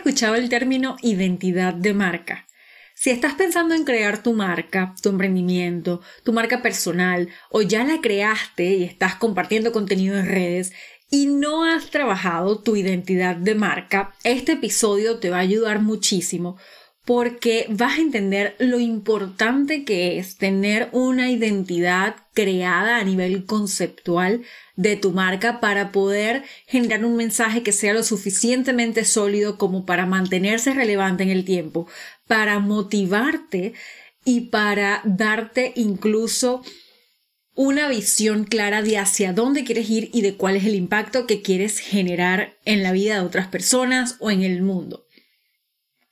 escuchado el término identidad de marca? Si estás pensando en crear tu marca, tu emprendimiento, tu marca personal, o ya la creaste y estás compartiendo contenido en redes y no has trabajado tu identidad de marca, este episodio te va a ayudar muchísimo porque vas a entender lo importante que es tener una identidad creada a nivel conceptual de tu marca para poder generar un mensaje que sea lo suficientemente sólido como para mantenerse relevante en el tiempo, para motivarte y para darte incluso una visión clara de hacia dónde quieres ir y de cuál es el impacto que quieres generar en la vida de otras personas o en el mundo.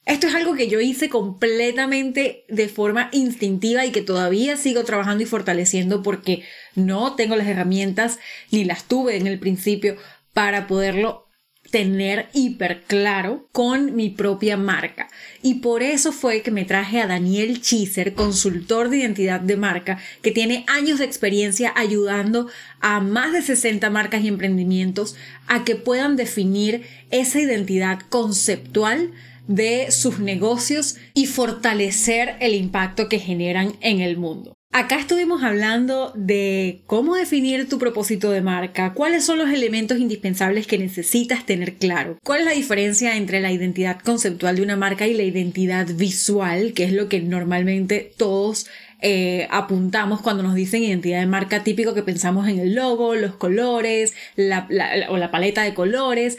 Esto es algo que yo hice completamente de forma instintiva y que todavía sigo trabajando y fortaleciendo porque no tengo las herramientas ni las tuve en el principio para poderlo tener hiper claro con mi propia marca. Y por eso fue que me traje a Daniel Chiser, consultor de identidad de marca, que tiene años de experiencia ayudando a más de 60 marcas y emprendimientos a que puedan definir esa identidad conceptual de sus negocios y fortalecer el impacto que generan en el mundo. Acá estuvimos hablando de cómo definir tu propósito de marca, cuáles son los elementos indispensables que necesitas tener claro, cuál es la diferencia entre la identidad conceptual de una marca y la identidad visual, que es lo que normalmente todos eh, apuntamos cuando nos dicen identidad de marca típico que pensamos en el logo, los colores o la paleta de colores.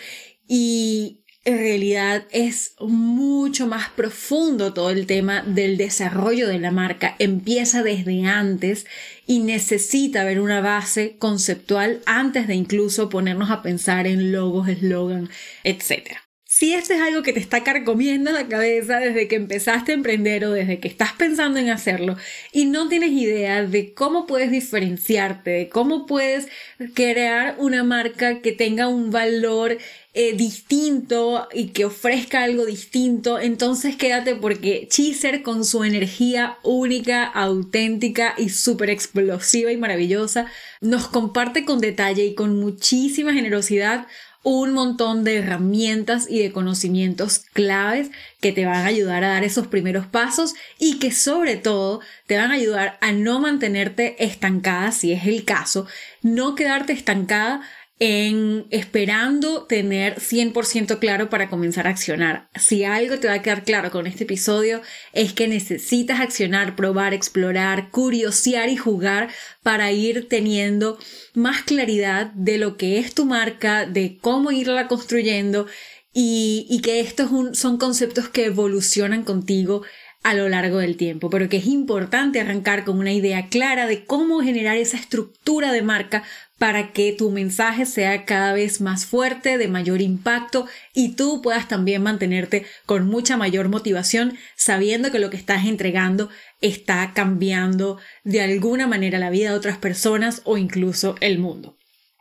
Y en realidad es mucho más profundo todo el tema del desarrollo de la marca. Empieza desde antes y necesita haber una base conceptual antes de incluso ponernos a pensar en logos, eslogan, etc. Si esto es algo que te está carcomiendo la cabeza desde que empezaste a emprender o desde que estás pensando en hacerlo y no tienes idea de cómo puedes diferenciarte, de cómo puedes crear una marca que tenga un valor eh, distinto y que ofrezca algo distinto, entonces quédate porque Cheezer con su energía única, auténtica y súper explosiva y maravillosa nos comparte con detalle y con muchísima generosidad un montón de herramientas y de conocimientos claves que te van a ayudar a dar esos primeros pasos y que sobre todo te van a ayudar a no mantenerte estancada si es el caso, no quedarte estancada en esperando tener 100% claro para comenzar a accionar. Si algo te va a quedar claro con este episodio es que necesitas accionar, probar, explorar, curiosear y jugar para ir teniendo más claridad de lo que es tu marca, de cómo irla construyendo y, que estos son conceptos que evolucionan contigo a lo largo del tiempo, pero que es importante arrancar con una idea clara de cómo generar esa estructura de marca para que tu mensaje sea cada vez más fuerte, de mayor impacto y tú puedas también mantenerte con mucha mayor motivación sabiendo que lo que estás entregando está cambiando de alguna manera la vida de otras personas o incluso el mundo.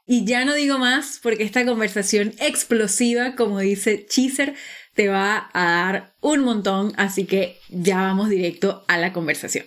Y ya no digo más porque esta conversación explosiva, como dice Cheezer, te va a dar un montón, así que ya vamos directo a la conversación.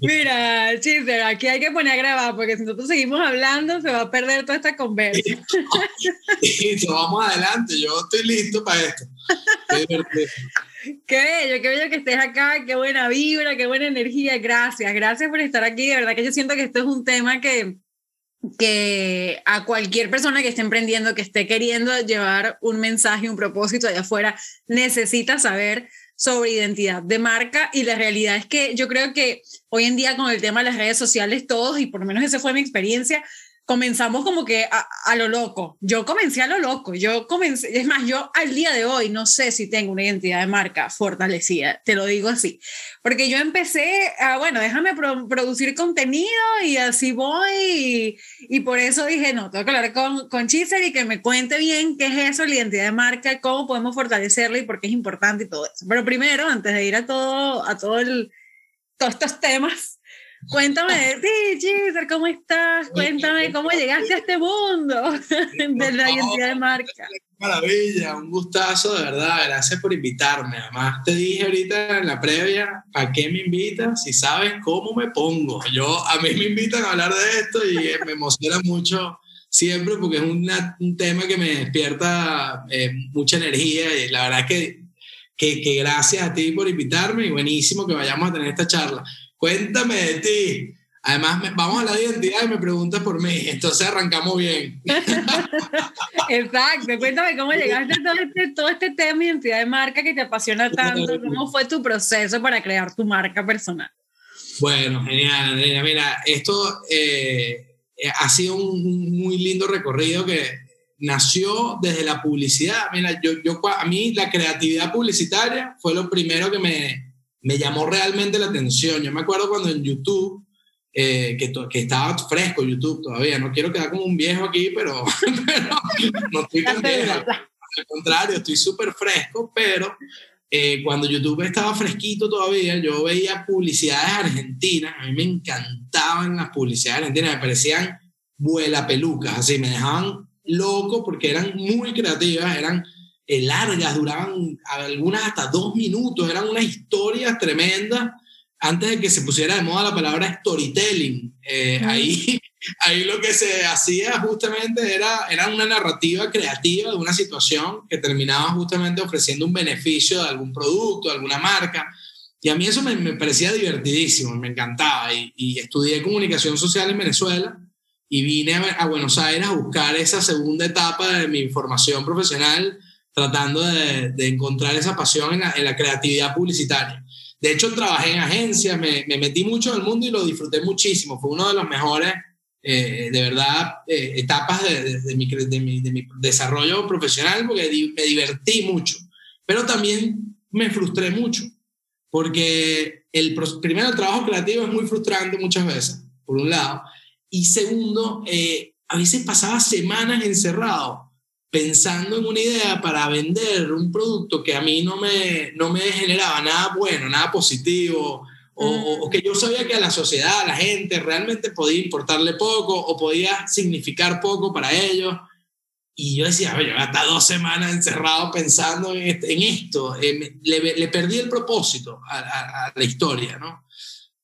Mira, Chisler, aquí hay que poner a grabar porque si nosotros seguimos hablando se va a perder toda esta conversa. Listo, vamos adelante, yo estoy listo para esto. Qué bello, qué bello que estés acá, qué buena vibra, qué buena energía. Gracias, gracias por estar aquí. De verdad que yo siento que esto es un tema que, que a cualquier persona que esté emprendiendo, que esté queriendo llevar un mensaje, un propósito allá afuera, necesita saber sobre identidad de marca y la realidad es que yo creo que hoy en día con el tema de las redes sociales todos, y por lo menos esa fue mi experiencia, comenzamos como que a, lo loco. Yo comencé a lo loco. Yo comencé, es más, yo al día de hoy no sé si tengo una identidad de marca fortalecida, te lo digo así. Porque yo empecé a, bueno, déjame producir contenido y así voy. Y, por eso dije, no, tengo que hablar con, con Chiser y que me cuente bien qué es eso, la identidad de marca, cómo podemos fortalecerla y por qué es importante y todo eso. Pero primero, antes de ir a todo, a todo el, todos estos temas, Cuéntame de ti, Giselle, ¿cómo estás? Cuéntame cómo llegaste a este mundo de la identidad de marca. Maravilla, un gustazo, de verdad. Gracias por invitarme. Además, te dije ahorita en la previa, ¿para qué me invitas? Si sabes cómo me pongo. Yo, a mí me invitan a hablar de esto y eh, me emociona mucho siempre porque es un tema que me despierta eh, mucha energía y la verdad que, que, que gracias a ti por invitarme y buenísimo que vayamos a tener esta charla. Cuéntame de ti. Además, vamos a la identidad y me preguntas por mí. Entonces arrancamos bien. Exacto. Cuéntame cómo llegaste a todo este, todo este tema de identidad de marca que te apasiona tanto. ¿Cómo fue tu proceso para crear tu marca personal? Bueno, genial, Andrea. Mira, esto eh, ha sido un, muy lindo recorrido que nació desde la publicidad. Mira, yo, yo, a mí la creatividad publicitaria fue lo primero que me, me llamó realmente la atención. Yo me acuerdo cuando en YouTube, eh, que, que, estaba fresco YouTube todavía, no quiero quedar como un viejo aquí, pero, no estoy tan viejo. Al contrario, estoy súper fresco, pero eh, cuando YouTube estaba fresquito todavía, yo veía publicidades argentinas, a mí me encantaban las publicidades argentinas, me parecían vuela pelucas, así, me dejaban loco porque eran muy creativas, eran eh, largas, duraban algunas hasta dos minutos, eran unas historias tremendas antes de que se pusiera de moda la palabra storytelling. Eh, ahí, ahí lo que se hacía justamente era, era una narrativa creativa de una situación que terminaba justamente ofreciendo un beneficio de algún producto, de alguna marca. Y a mí eso me, me parecía divertidísimo, me encantaba. Y, y, estudié comunicación social en Venezuela y vine a, a Buenos Aires a buscar esa segunda etapa de mi formación profesional tratando de, encontrar esa pasión en la, creatividad publicitaria. De hecho, trabajé en agencias, me, me, metí mucho en el mundo y lo disfruté muchísimo. Fue uno de los mejores, eh, de verdad, eh, etapas de mi desarrollo profesional porque me divertí mucho. Pero también me frustré mucho porque el, primero, el trabajo creativo es muy frustrante muchas veces, por un lado. Y segundo, eh, a veces pasaba semanas encerrado pensando en una idea para vender un producto que a mí no me, no me generaba nada bueno, nada positivo, o, que yo sabía que a la sociedad, a la gente, realmente podía importarle poco o podía significar poco para ellos. Y yo decía, yo hasta dos semanas encerrado pensando en, este, esto, eh, le, le, perdí el propósito a, a, la historia, ¿no?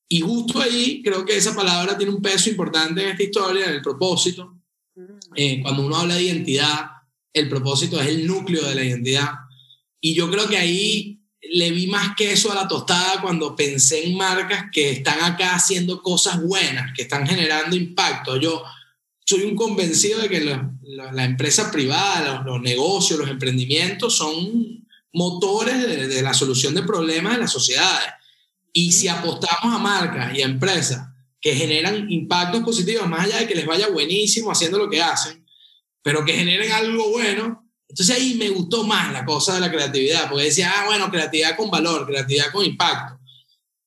Y justo ahí creo que esa palabra tiene un peso importante en esta historia, en el propósito. Eh, cuando uno habla de identidad, el propósito es el núcleo de la identidad. Y yo creo que ahí le vi más queso a la tostada cuando pensé en marcas que están acá haciendo cosas buenas, que están generando impacto. Yo soy un convencido de que la, empresa privada, los, negocios, los emprendimientos son motores de, de, la solución de problemas de las sociedades. Y si apostamos a marcas y a empresas que generan impactos positivos, más allá de que les vaya buenísimo haciendo lo que hacen, pero que generen algo bueno. Entonces ahí me gustó más la cosa de la creatividad, porque decía, ah, bueno, creatividad con valor, creatividad con impacto.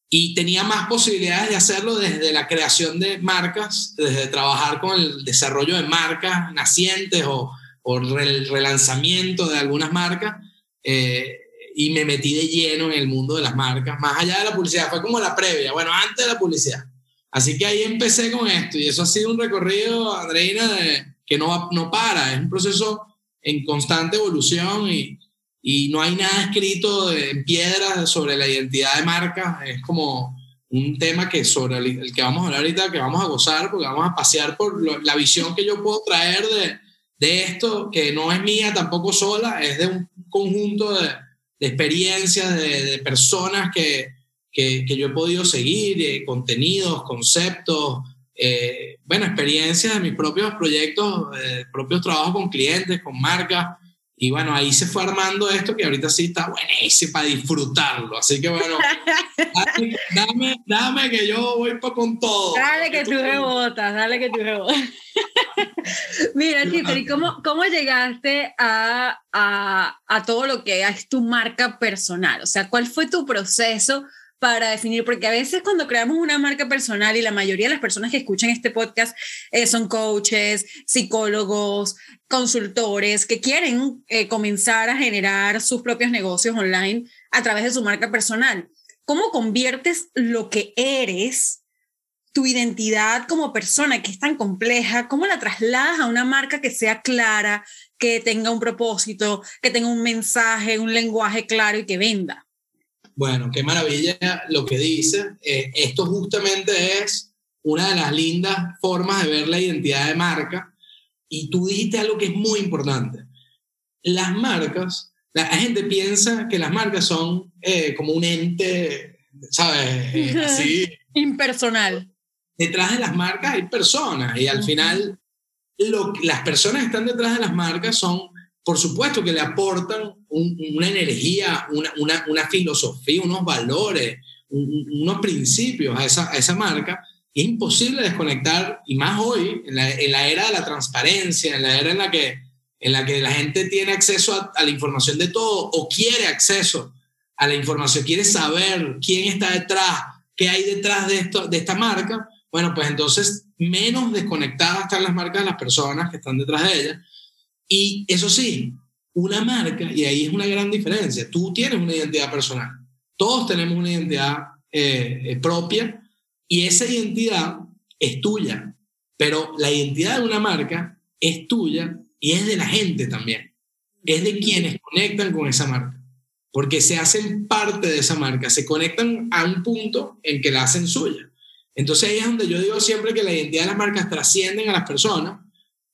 Y tenía más posibilidades de hacerlo desde la creación de marcas, desde trabajar con el desarrollo de marcas nacientes o, o el relanzamiento de algunas marcas. Eh, y me metí de lleno en el mundo de las marcas, más allá de la publicidad, fue como la previa, bueno, antes de la publicidad. Así que ahí empecé con esto y eso ha sido un recorrido, Andreina, de, que no, no para, es un proceso en constante evolución y, y no hay nada escrito en piedra sobre la identidad de marca, es como un tema que sobre el, que vamos a hablar ahorita, que vamos a gozar, porque vamos a pasear por la visión que yo puedo traer de, de, esto, que no es mía tampoco sola, es de un conjunto de, de experiencias, de, personas que, que, que, yo he podido seguir, contenidos, conceptos, eh, bueno, experiencias de mis propios proyectos, eh, propios trabajos con clientes, con marcas. Y bueno, ahí se fue armando esto que ahorita sí está buenísimo para disfrutarlo. Así que bueno, dame, dame, que yo voy con todo. Dale que tú rebotas, dale que tú rebotas. Mira, Chiter, cómo, cómo llegaste a, a, a todo lo que es tu marca personal? O sea, ¿cuál fue tu proceso para definir, porque a veces cuando creamos una marca personal y la mayoría de las personas que escuchan este podcast eh, son coaches, psicólogos, consultores que quieren eh, comenzar a generar sus propios negocios online a través de su marca personal. ¿Cómo conviertes lo que eres, tu identidad como persona que es tan compleja, cómo la trasladas a una marca que sea clara, que tenga un propósito, que tenga un mensaje, un lenguaje claro y que venda? Bueno, qué maravilla lo que dice. Eh, esto justamente es una de las lindas formas de ver la identidad de marca. Y tú dijiste algo que es muy importante. Las marcas, la gente piensa que las marcas son eh, como un ente, ¿sabes? Eh, así. Impersonal. Detrás de las marcas hay personas y al final lo, las personas que están detrás de las marcas son por supuesto que le aportan una energía, una, una, una, filosofía, unos valores, unos principios a esa, a esa marca. Es imposible desconectar, y más hoy, en la, en la, era de la transparencia, en la era en la que, en la, que la gente tiene acceso a, a la información de todo o quiere acceso a la información, quiere saber quién está detrás, qué hay detrás de, esto, de esta marca, bueno, pues entonces menos desconectadas están las marcas de las personas que están detrás de ellas y eso sí, una marca, y ahí es una gran diferencia, tú tienes una identidad personal, todos tenemos una identidad eh, propia y esa identidad es tuya, pero la identidad de una marca es tuya y es de la gente también, es de quienes conectan con esa marca, porque se hacen parte de esa marca, se conectan a un punto en que la hacen suya. Entonces ahí es donde yo digo siempre que la identidad de las marcas trascienden a las personas,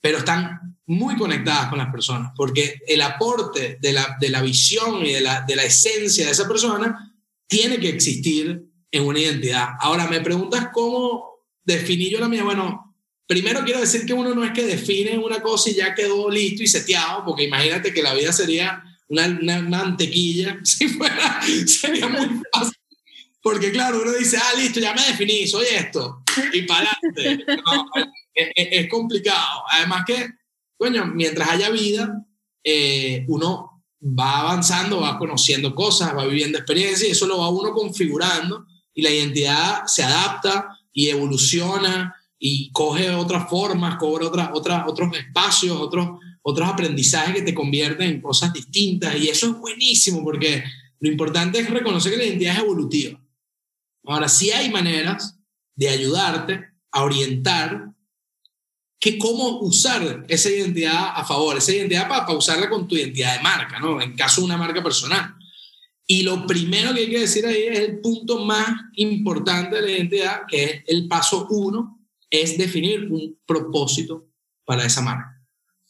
pero están muy conectadas con las personas, porque el aporte de la, de la visión y de la, de la esencia de esa persona tiene que existir en una identidad. Ahora, me preguntas cómo definí yo la mía. Bueno, primero quiero decir que uno no es que define una cosa y ya quedó listo y seteado, porque imagínate que la vida sería una, una mantequilla, si fuera, sería muy fácil. Porque claro, uno dice, ah, listo, ya me definí, soy esto, y para adelante. es, es complicado. Además que coño, mientras haya vida, eh, uno va avanzando, va conociendo cosas, va viviendo experiencias y eso lo va uno configurando y la identidad se adapta y evoluciona y coge otras formas, cobra otra, otra, otros espacios, otros, otros aprendizajes que te convierten en cosas distintas y eso es buenísimo porque lo importante es reconocer que la identidad es evolutiva. Ahora, sí hay maneras de ayudarte a orientar que cómo usar esa identidad a favor, esa identidad para, usarla con tu identidad de marca, ¿no? En caso de una marca personal. Y lo primero que hay que decir ahí es el punto más importante de la identidad, que es el paso uno, es definir un propósito para esa marca.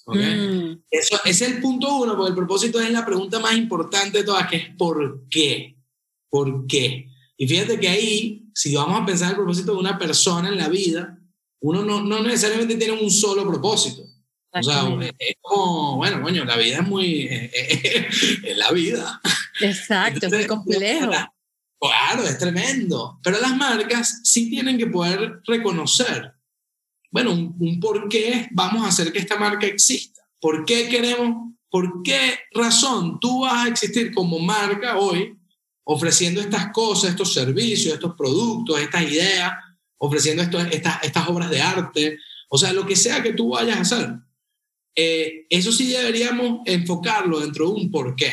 Mm. Eso es el punto uno, porque el propósito es la pregunta más importante de todas, que es ¿por qué? ¿Por qué? Y fíjate que ahí, si vamos a pensar el propósito de una persona en la vida, uno no, no necesariamente tiene un solo propósito. O sea, es como, bueno, coño, la vida es muy, es la vida. Exacto, es muy complejo. Claro, es tremendo. Pero las marcas sí tienen que poder reconocer, bueno, un, un, por qué vamos a hacer que esta marca exista. ¿Por qué queremos, por qué razón tú vas a existir como marca hoy ofreciendo estas cosas, estos servicios, estos productos, estas ideas? Ofreciendo esto, estas, estas obras de arte, o sea, lo que sea que tú vayas a hacer. Eh, eso sí deberíamos enfocarlo dentro de un porqué,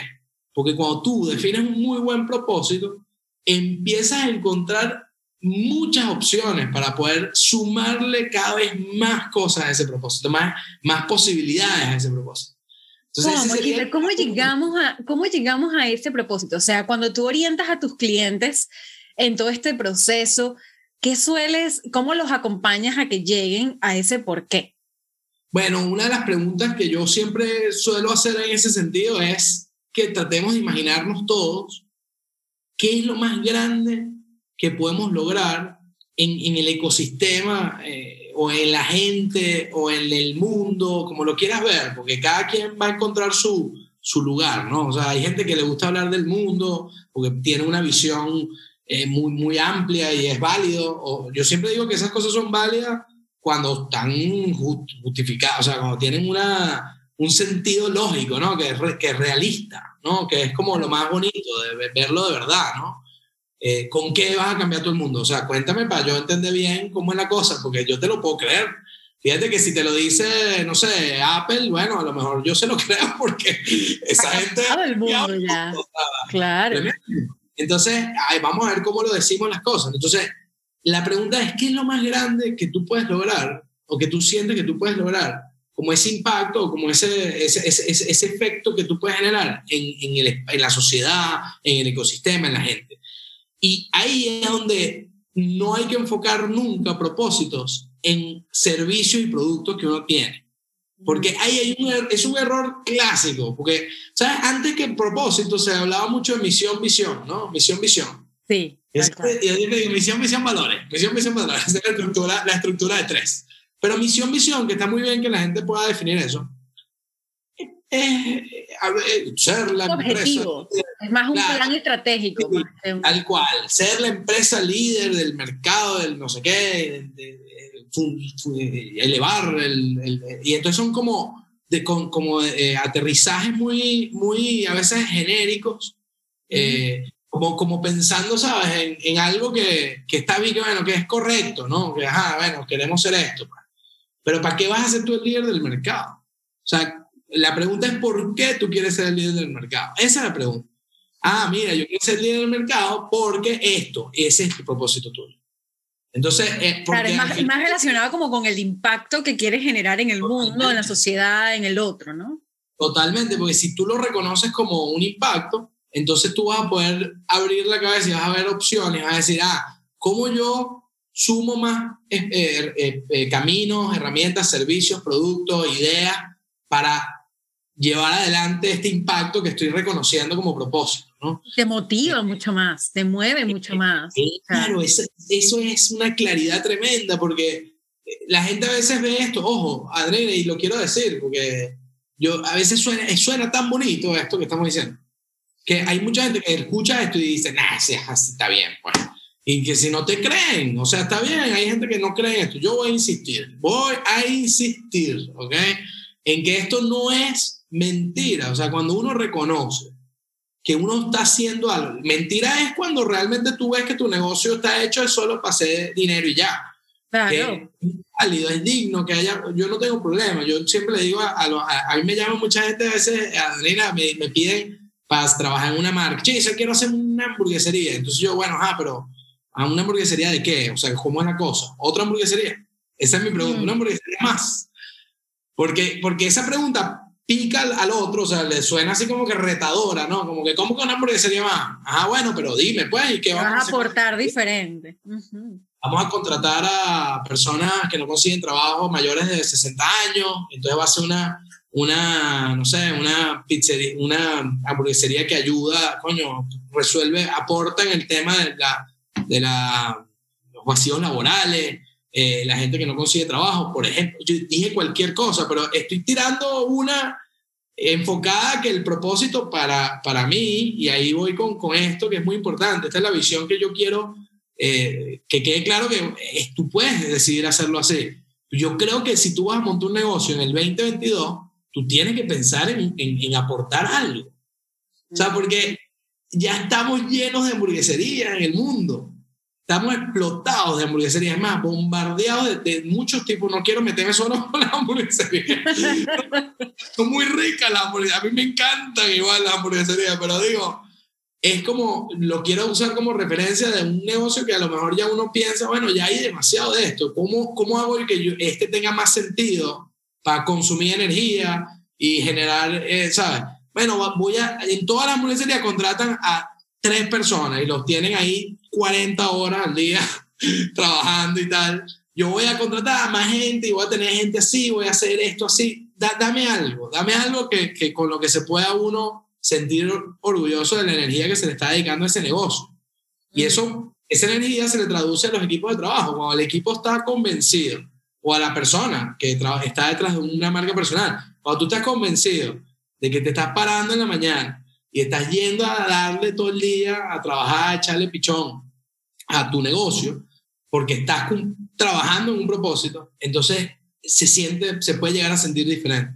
porque cuando tú defines un muy buen propósito, empiezas a encontrar muchas opciones para poder sumarle cada vez más cosas a ese propósito, más, más posibilidades a ese propósito. Entonces, ¿Cómo, llegamos a, ¿Cómo llegamos a ese propósito? O sea, cuando tú orientas a tus clientes en todo este proceso, ¿Qué sueles, cómo los acompañas a que lleguen a ese por qué? Bueno, una de las preguntas que yo siempre suelo hacer en ese sentido es que tratemos de imaginarnos todos qué es lo más grande que podemos lograr en, el ecosistema eh, o en la gente o en el mundo, como lo quieras ver, porque cada quien va a encontrar su, su lugar, ¿no? O sea, hay gente que le gusta hablar del mundo porque tiene una visión muy, muy amplia y es válido. O, yo siempre digo que esas cosas son válidas cuando están justificadas, o sea, cuando tienen una, un sentido lógico, ¿no? Que es, que es realista, ¿no? Que es como lo más bonito de verlo de verdad, ¿no? Eh, ¿Con qué vas a cambiar todo el mundo? O sea, cuéntame para yo entender bien cómo es la cosa, porque yo te lo puedo creer. Fíjate que si te lo dice, no sé, Apple, bueno, a lo mejor yo se lo creo porque esa gente... Todo el mundo ya. Claro. Entonces, vamos a ver cómo lo decimos las cosas. Entonces, la pregunta es, ¿qué es lo más grande que tú puedes lograr o que tú sientes que tú puedes lograr? Como ese impacto, como ese, ese, ese, ese efecto que tú puedes generar en, en, el, en la sociedad, en el ecosistema, en la gente. Y ahí es donde no hay que enfocar nunca propósitos en servicios y productos que uno tiene. Porque ahí hay un, er, es un error clásico, porque, ¿sabes? Antes que propósito se hablaba mucho de misión, visión, ¿no? Misión, visión. Sí. Es, misión, visión, valores. Misión, visión, valores. Esa es la estructura, la estructura de tres. Pero misión, visión, que está muy bien que la gente pueda definir eso, es ser la objetivo. empresa. Es más un plan estratégico. Tal cual, ser la empresa líder del mercado, del no sé qué, elevar, el, y entonces son como, de, como eh, aterrizajes muy, muy a veces genéricos, eh, como, como pensando, ¿sabes?, en, en algo que, que, está bien, que, bueno, que es correcto, ¿no? Que, ajá, bueno, queremos ser esto. Pues. Pero ¿para qué vas a ser tú el líder del mercado? O sea, la pregunta es ¿por qué tú quieres ser el líder del mercado? Esa es la pregunta. Ah, mira, yo quiero ser el líder del mercado porque esto, ese es tu propósito tuyo. Entonces, eh, claro, es más, más, relacionado como con el impacto que quieres generar en el mundo, en la sociedad, en el otro, ¿no? Totalmente, porque si tú lo reconoces como un impacto, entonces tú vas a poder abrir la cabeza y vas a ver opciones, vas a decir, ah, ¿cómo yo sumo más eh, eh, caminos, herramientas, servicios, productos, ideas para llevar adelante este impacto que estoy reconociendo como propósito. ¿No? Te motiva mucho más, te mueve mucho más. Claro, eso, eso es una claridad tremenda porque eh, la gente a veces ve esto, ojo, Adrene, y lo quiero decir, porque yo a veces suena, suena tan bonito esto que estamos diciendo, que hay mucha gente que escucha esto y dice, nah, sí, está bien, pues. Y que si no te creen, o sea, está bien, hay gente que no cree esto. Yo voy a insistir, voy a insistir, ¿ok? En que esto no es mentira. O sea, cuando uno reconoce que uno está haciendo algo, mentira es cuando realmente tú ves que tu negocio está hecho solo para hacer dinero y ya. Claro. es válido, es digno, que haya, yo no tengo problema. Yo siempre le digo a, a, a, mí me llama mucha gente a veces, Adriana, me, me piden para trabajar en una marca. Che, yo quiero hacer una hamburguesería. Entonces yo, bueno, ah, pero ¿a una hamburguesería de qué? O sea, ¿cómo es la cosa? ¿Otra hamburguesería? Esa es mi pregunta, mm. una hamburguesería más. Porque, porque esa pregunta pica al, otro, o sea, le suena así como que retadora, ¿no? Como que, ¿cómo que una hamburguesería más? Ajá, bueno, pero dime, pues, ¿y qué vamos a aportar diferente? Vamos a contratar a personas que no consiguen trabajo mayores de 60 años, entonces va a ser una, una no sé, una pizzería, una hamburguesería que ayuda, coño, resuelve, aporta en el tema de la, de la, los vacíos laborales, eh, la gente que no consigue trabajo, por ejemplo. Yo dije cualquier cosa, pero estoy tirando una enfocada que el propósito para, para mí, y ahí voy con, con esto que es muy importante, esta es la visión que yo quiero eh, que quede claro que tú puedes decidir hacerlo así. Yo creo que si tú vas a montar un negocio en el 2022, tú tienes que pensar en, en, en aportar algo. O sea, porque ya estamos llenos de hamburgueserías en el mundo estamos explotados de hamburgueserías, más, bombardeados de, muchos tipos. No quiero meterme solo con las hamburgueserías. Son muy ricas las hamburgueserías. A mí me encantan igual las hamburgueserías, pero digo, es como, lo quiero usar como referencia de un negocio que a lo mejor ya uno piensa, bueno, ya hay demasiado de esto. ¿Cómo, cómo hago que este tenga más sentido para consumir energía y generar, eh, ¿sabes? Bueno, voy a, en todas las hamburgueserías contratan a tres personas y los tienen ahí 40 horas al día trabajando y tal. Yo voy a contratar a más gente y voy a tener gente así, voy a hacer esto así. dame algo, dame algo que, que, con lo que se pueda uno sentir orgulloso de la energía que se le está dedicando a ese negocio. Y eso, esa energía se le traduce a los equipos de trabajo. Cuando el equipo está convencido, o a la persona que está detrás de una marca personal, cuando tú estás convencido de que te estás parando en la mañana y estás yendo a darle todo el día a trabajar, a echarle pichón a tu negocio, porque estás trabajando en un propósito, entonces se siente, se puede llegar a sentir diferente.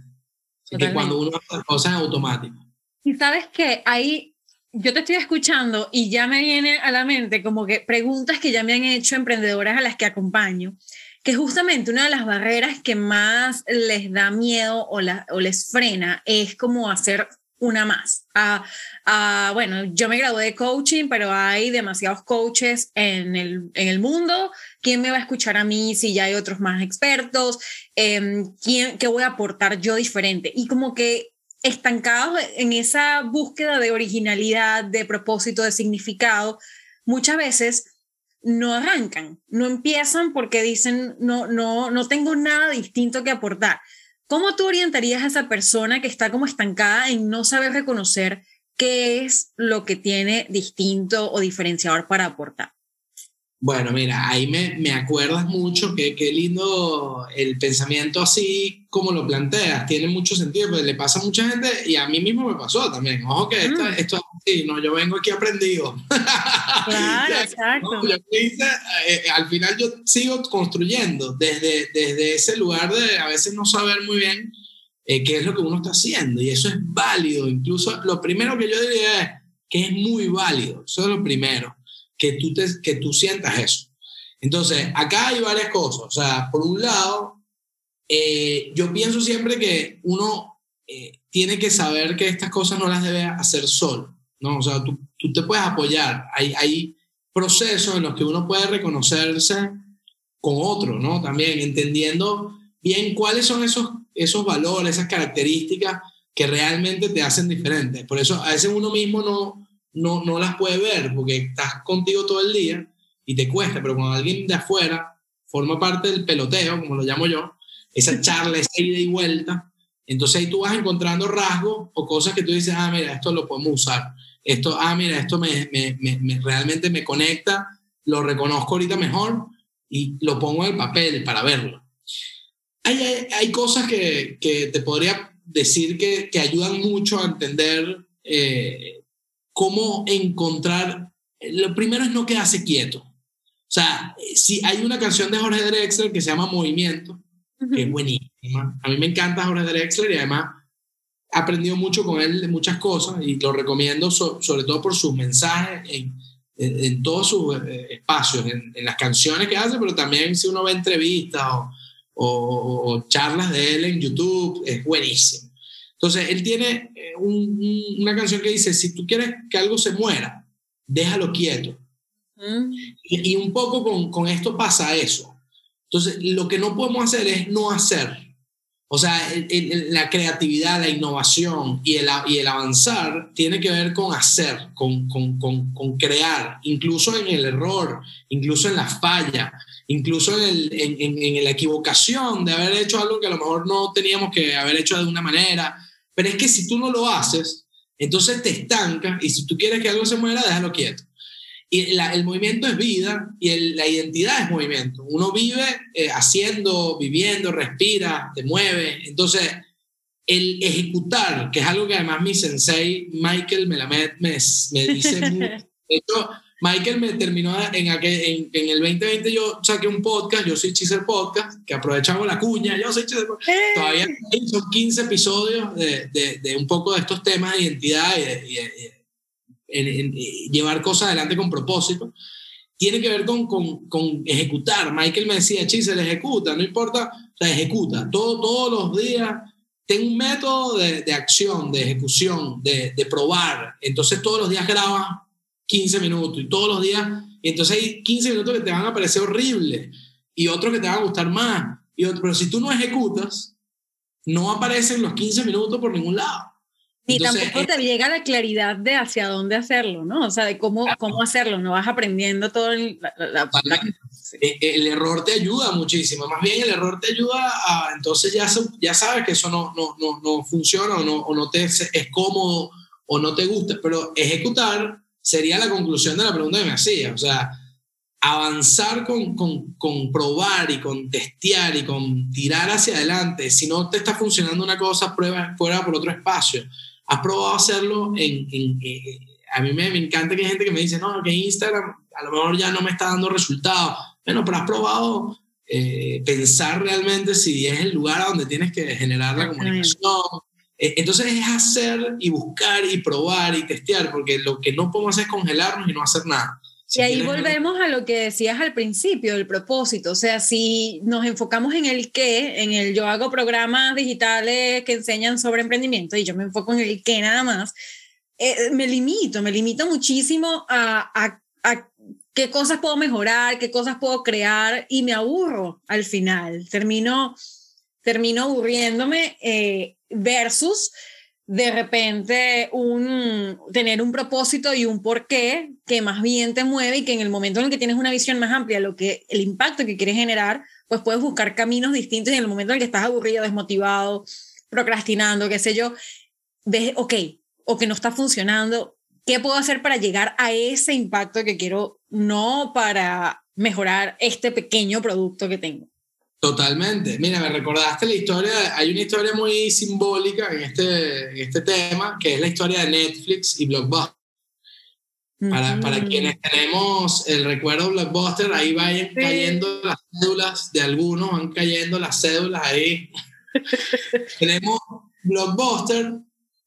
Que cuando uno hace las cosas en automático. Y sabes que ahí yo te estoy escuchando y ya me viene a la mente como que preguntas que ya me han hecho emprendedoras a las que acompaño, que justamente una de las barreras que más les da miedo o, la, o les frena es como hacer una más. Ah, bueno, yo me gradué de coaching, pero hay demasiados coaches en el, en el mundo. ¿Quién me va a escuchar a mí si ya hay otros más expertos? Eh, ¿quién, ¿Qué voy a aportar yo diferente? Y como que estancados en esa búsqueda de originalidad, de propósito, de significado, muchas veces no arrancan, no empiezan porque dicen, no, no, no tengo nada distinto que aportar. ¿Cómo tú orientarías a esa persona que está como estancada en no saber reconocer qué es lo que tiene distinto o diferenciador para aportar? Bueno, mira, ahí me, me acuerdas mucho que qué lindo el pensamiento así como lo planteas, tiene mucho sentido, pero le pasa a mucha gente y a mí mismo me pasó también. Ojo que esto, mm. esto es así, no, yo vengo aquí aprendido. Claro, exacto. yo hice, eh, eh, al final yo sigo construyendo desde, desde ese lugar de a veces no saber muy bien eh, qué es lo que uno está haciendo y eso es válido. Incluso lo primero que yo diría es que es muy válido, eso es lo primero que tú, te, que tú sientas eso. Entonces, acá hay varias cosas. O sea, por un lado, eh, yo pienso siempre que uno eh, tiene que saber que estas cosas no las debe hacer solo, ¿no? O sea, tú, tú te puedes apoyar. Hay, hay procesos en los que uno puede reconocerse con otro, ¿no? También entendiendo bien cuáles son esos, esos valores, esas características que realmente te hacen diferente. Por eso a veces uno mismo no, no, no las puede ver porque estás contigo todo el día y te cuesta, pero cuando alguien de afuera forma parte del peloteo, como lo llamo yo, esa charla, esa ida y vuelta, entonces ahí tú vas encontrando rasgos o cosas que tú dices, ah, mira, esto lo podemos usar, esto, ah, mira, esto me, me, realmente me conecta, lo reconozco ahorita mejor y lo pongo en el papel para verlo. Hay, hay, cosas que, que, te podría decir que, que ayudan mucho a entender eh, cómo encontrar, lo primero es no quedarse quieto. O sea, si hay una canción de Jorge Drexler que se llama Movimiento, que es buenísima. A mí me encanta Jorge Drexler y además he aprendido mucho con él de muchas cosas y lo recomiendo sobre todo por sus mensajes en, en, todos sus eh, espacios, en, en, las canciones que hace, pero también si uno ve entrevistas o, o, o, charlas de él en YouTube, es buenísimo. Entonces, él tiene eh, una canción que dice, si tú quieres que algo se muera, déjalo quieto. Mm. Y, un poco con, con, esto pasa eso. Entonces, lo que no podemos hacer es no hacer. O sea, la creatividad, la innovación y el, y el avanzar tiene que ver con hacer, con, con, con, crear, incluso en el error, incluso en la falla, incluso en, el, en, en, la equivocación de haber hecho algo que a lo mejor no teníamos que haber hecho de una manera pero es que si tú no lo haces, entonces te estanca y si tú quieres que algo se muera, déjalo quieto. Y el movimiento es vida y la identidad es movimiento. Uno vive eh, haciendo, viviendo, respira, te mueve. Entonces, el ejecutar, que es algo que además mi sensei Michael Melamed me, me dice mucho. De hecho, Michael me terminó en, aquel, en, el 2020 yo saqué un podcast, yo soy Chiser Podcast, que aprovechamos la cuña, yo soy Chiser Podcast. ¡Eh! Todavía son 15 episodios de, de, de, un poco de estos temas de identidad y, y, llevar cosas adelante con propósito. Tiene que ver con, con, con ejecutar. Michael me decía, Chiser, ejecuta, no importa, sea, ejecuta. Todo, todos los días ten un método de, de acción, de ejecución, de, de probar. Entonces todos los días grabas 15 minutos y todos los días, y entonces hay 15 minutos que te van a parecer horribles y otros que te van a gustar más. Y otro, pero si tú no ejecutas, no aparecen los 15 minutos por ningún lado. Ni tampoco te llega la claridad de hacia dónde hacerlo, ¿no? O sea, de cómo, cómo hacerlo, no vas aprendiendo todo el, la, e, el, error te ayuda muchísimo, más bien el error te ayuda a, entonces ya, ya sabes que eso no, no, no, no funciona o no, o no te es cómodo o no te gusta, pero ejecutar sería la conclusión de la pregunta que me hacía. O sea, avanzar con, con, con, probar y con testear y con tirar hacia adelante. Si no te está funcionando una cosa, prueba fuera por otro espacio. Has probado hacerlo en... en, a mí me, me, encanta que hay gente que me dice, no, que Instagram a lo mejor ya no me está dando resultados. Bueno, pero has probado eh, pensar realmente si es el lugar a donde tienes que generar la comunicación. Eh, entonces es hacer y buscar y probar y testear, porque lo que no podemos hacer es congelarnos y no hacer nada. y ahí volvemos a lo que decías al principio, el propósito. O sea, si nos enfocamos en el qué, en el yo hago programas digitales que enseñan sobre emprendimiento y yo me enfoco en el qué nada más, eh, me limito, me limito muchísimo a, a, a qué cosas puedo mejorar, qué cosas puedo crear y me aburro al final. Termino, termino aburriéndome eh, versus de repente un, tener un propósito y un porqué que más bien te mueve y que en el momento en el que tienes una visión más amplia, lo que el impacto que quieres generar, pues puedes buscar caminos distintos en el momento en el que estás aburrido, desmotivado, procrastinando, qué sé yo, ves, ok, o que no está funcionando, ¿qué puedo hacer para llegar a ese impacto que quiero, no para mejorar este pequeño producto que tengo? Totalmente. Mira, me recordaste la historia, hay una historia muy simbólica en este, en este tema, que es la historia de Netflix y Blockbuster. Para, para quienes tenemos el recuerdo de Blockbuster, ahí van cayendo las cédulas de algunos, van cayendo las cédulas ahí. tenemos Blockbuster,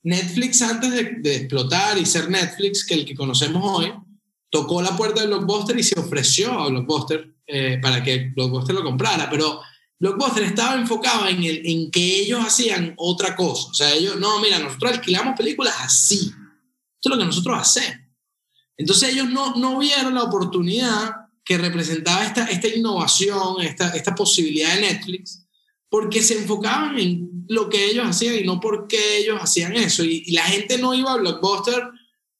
Netflix antes de, explotar y ser Netflix, que el que conocemos hoy, tocó la puerta de Blockbuster y se ofreció a Blockbuster eh, para que Blockbuster lo comprara, pero Blockbuster estaba enfocado en, el, en que ellos hacían otra cosa. O sea, ellos, no, mira, nosotros alquilamos películas así. Esto es lo que nosotros hacemos. Entonces ellos no, no vieron la oportunidad que representaba esta, esta innovación, esta, esta posibilidad de Netflix, porque se enfocaban en lo que ellos hacían y no por qué ellos hacían eso. Y, la gente no iba a Blockbuster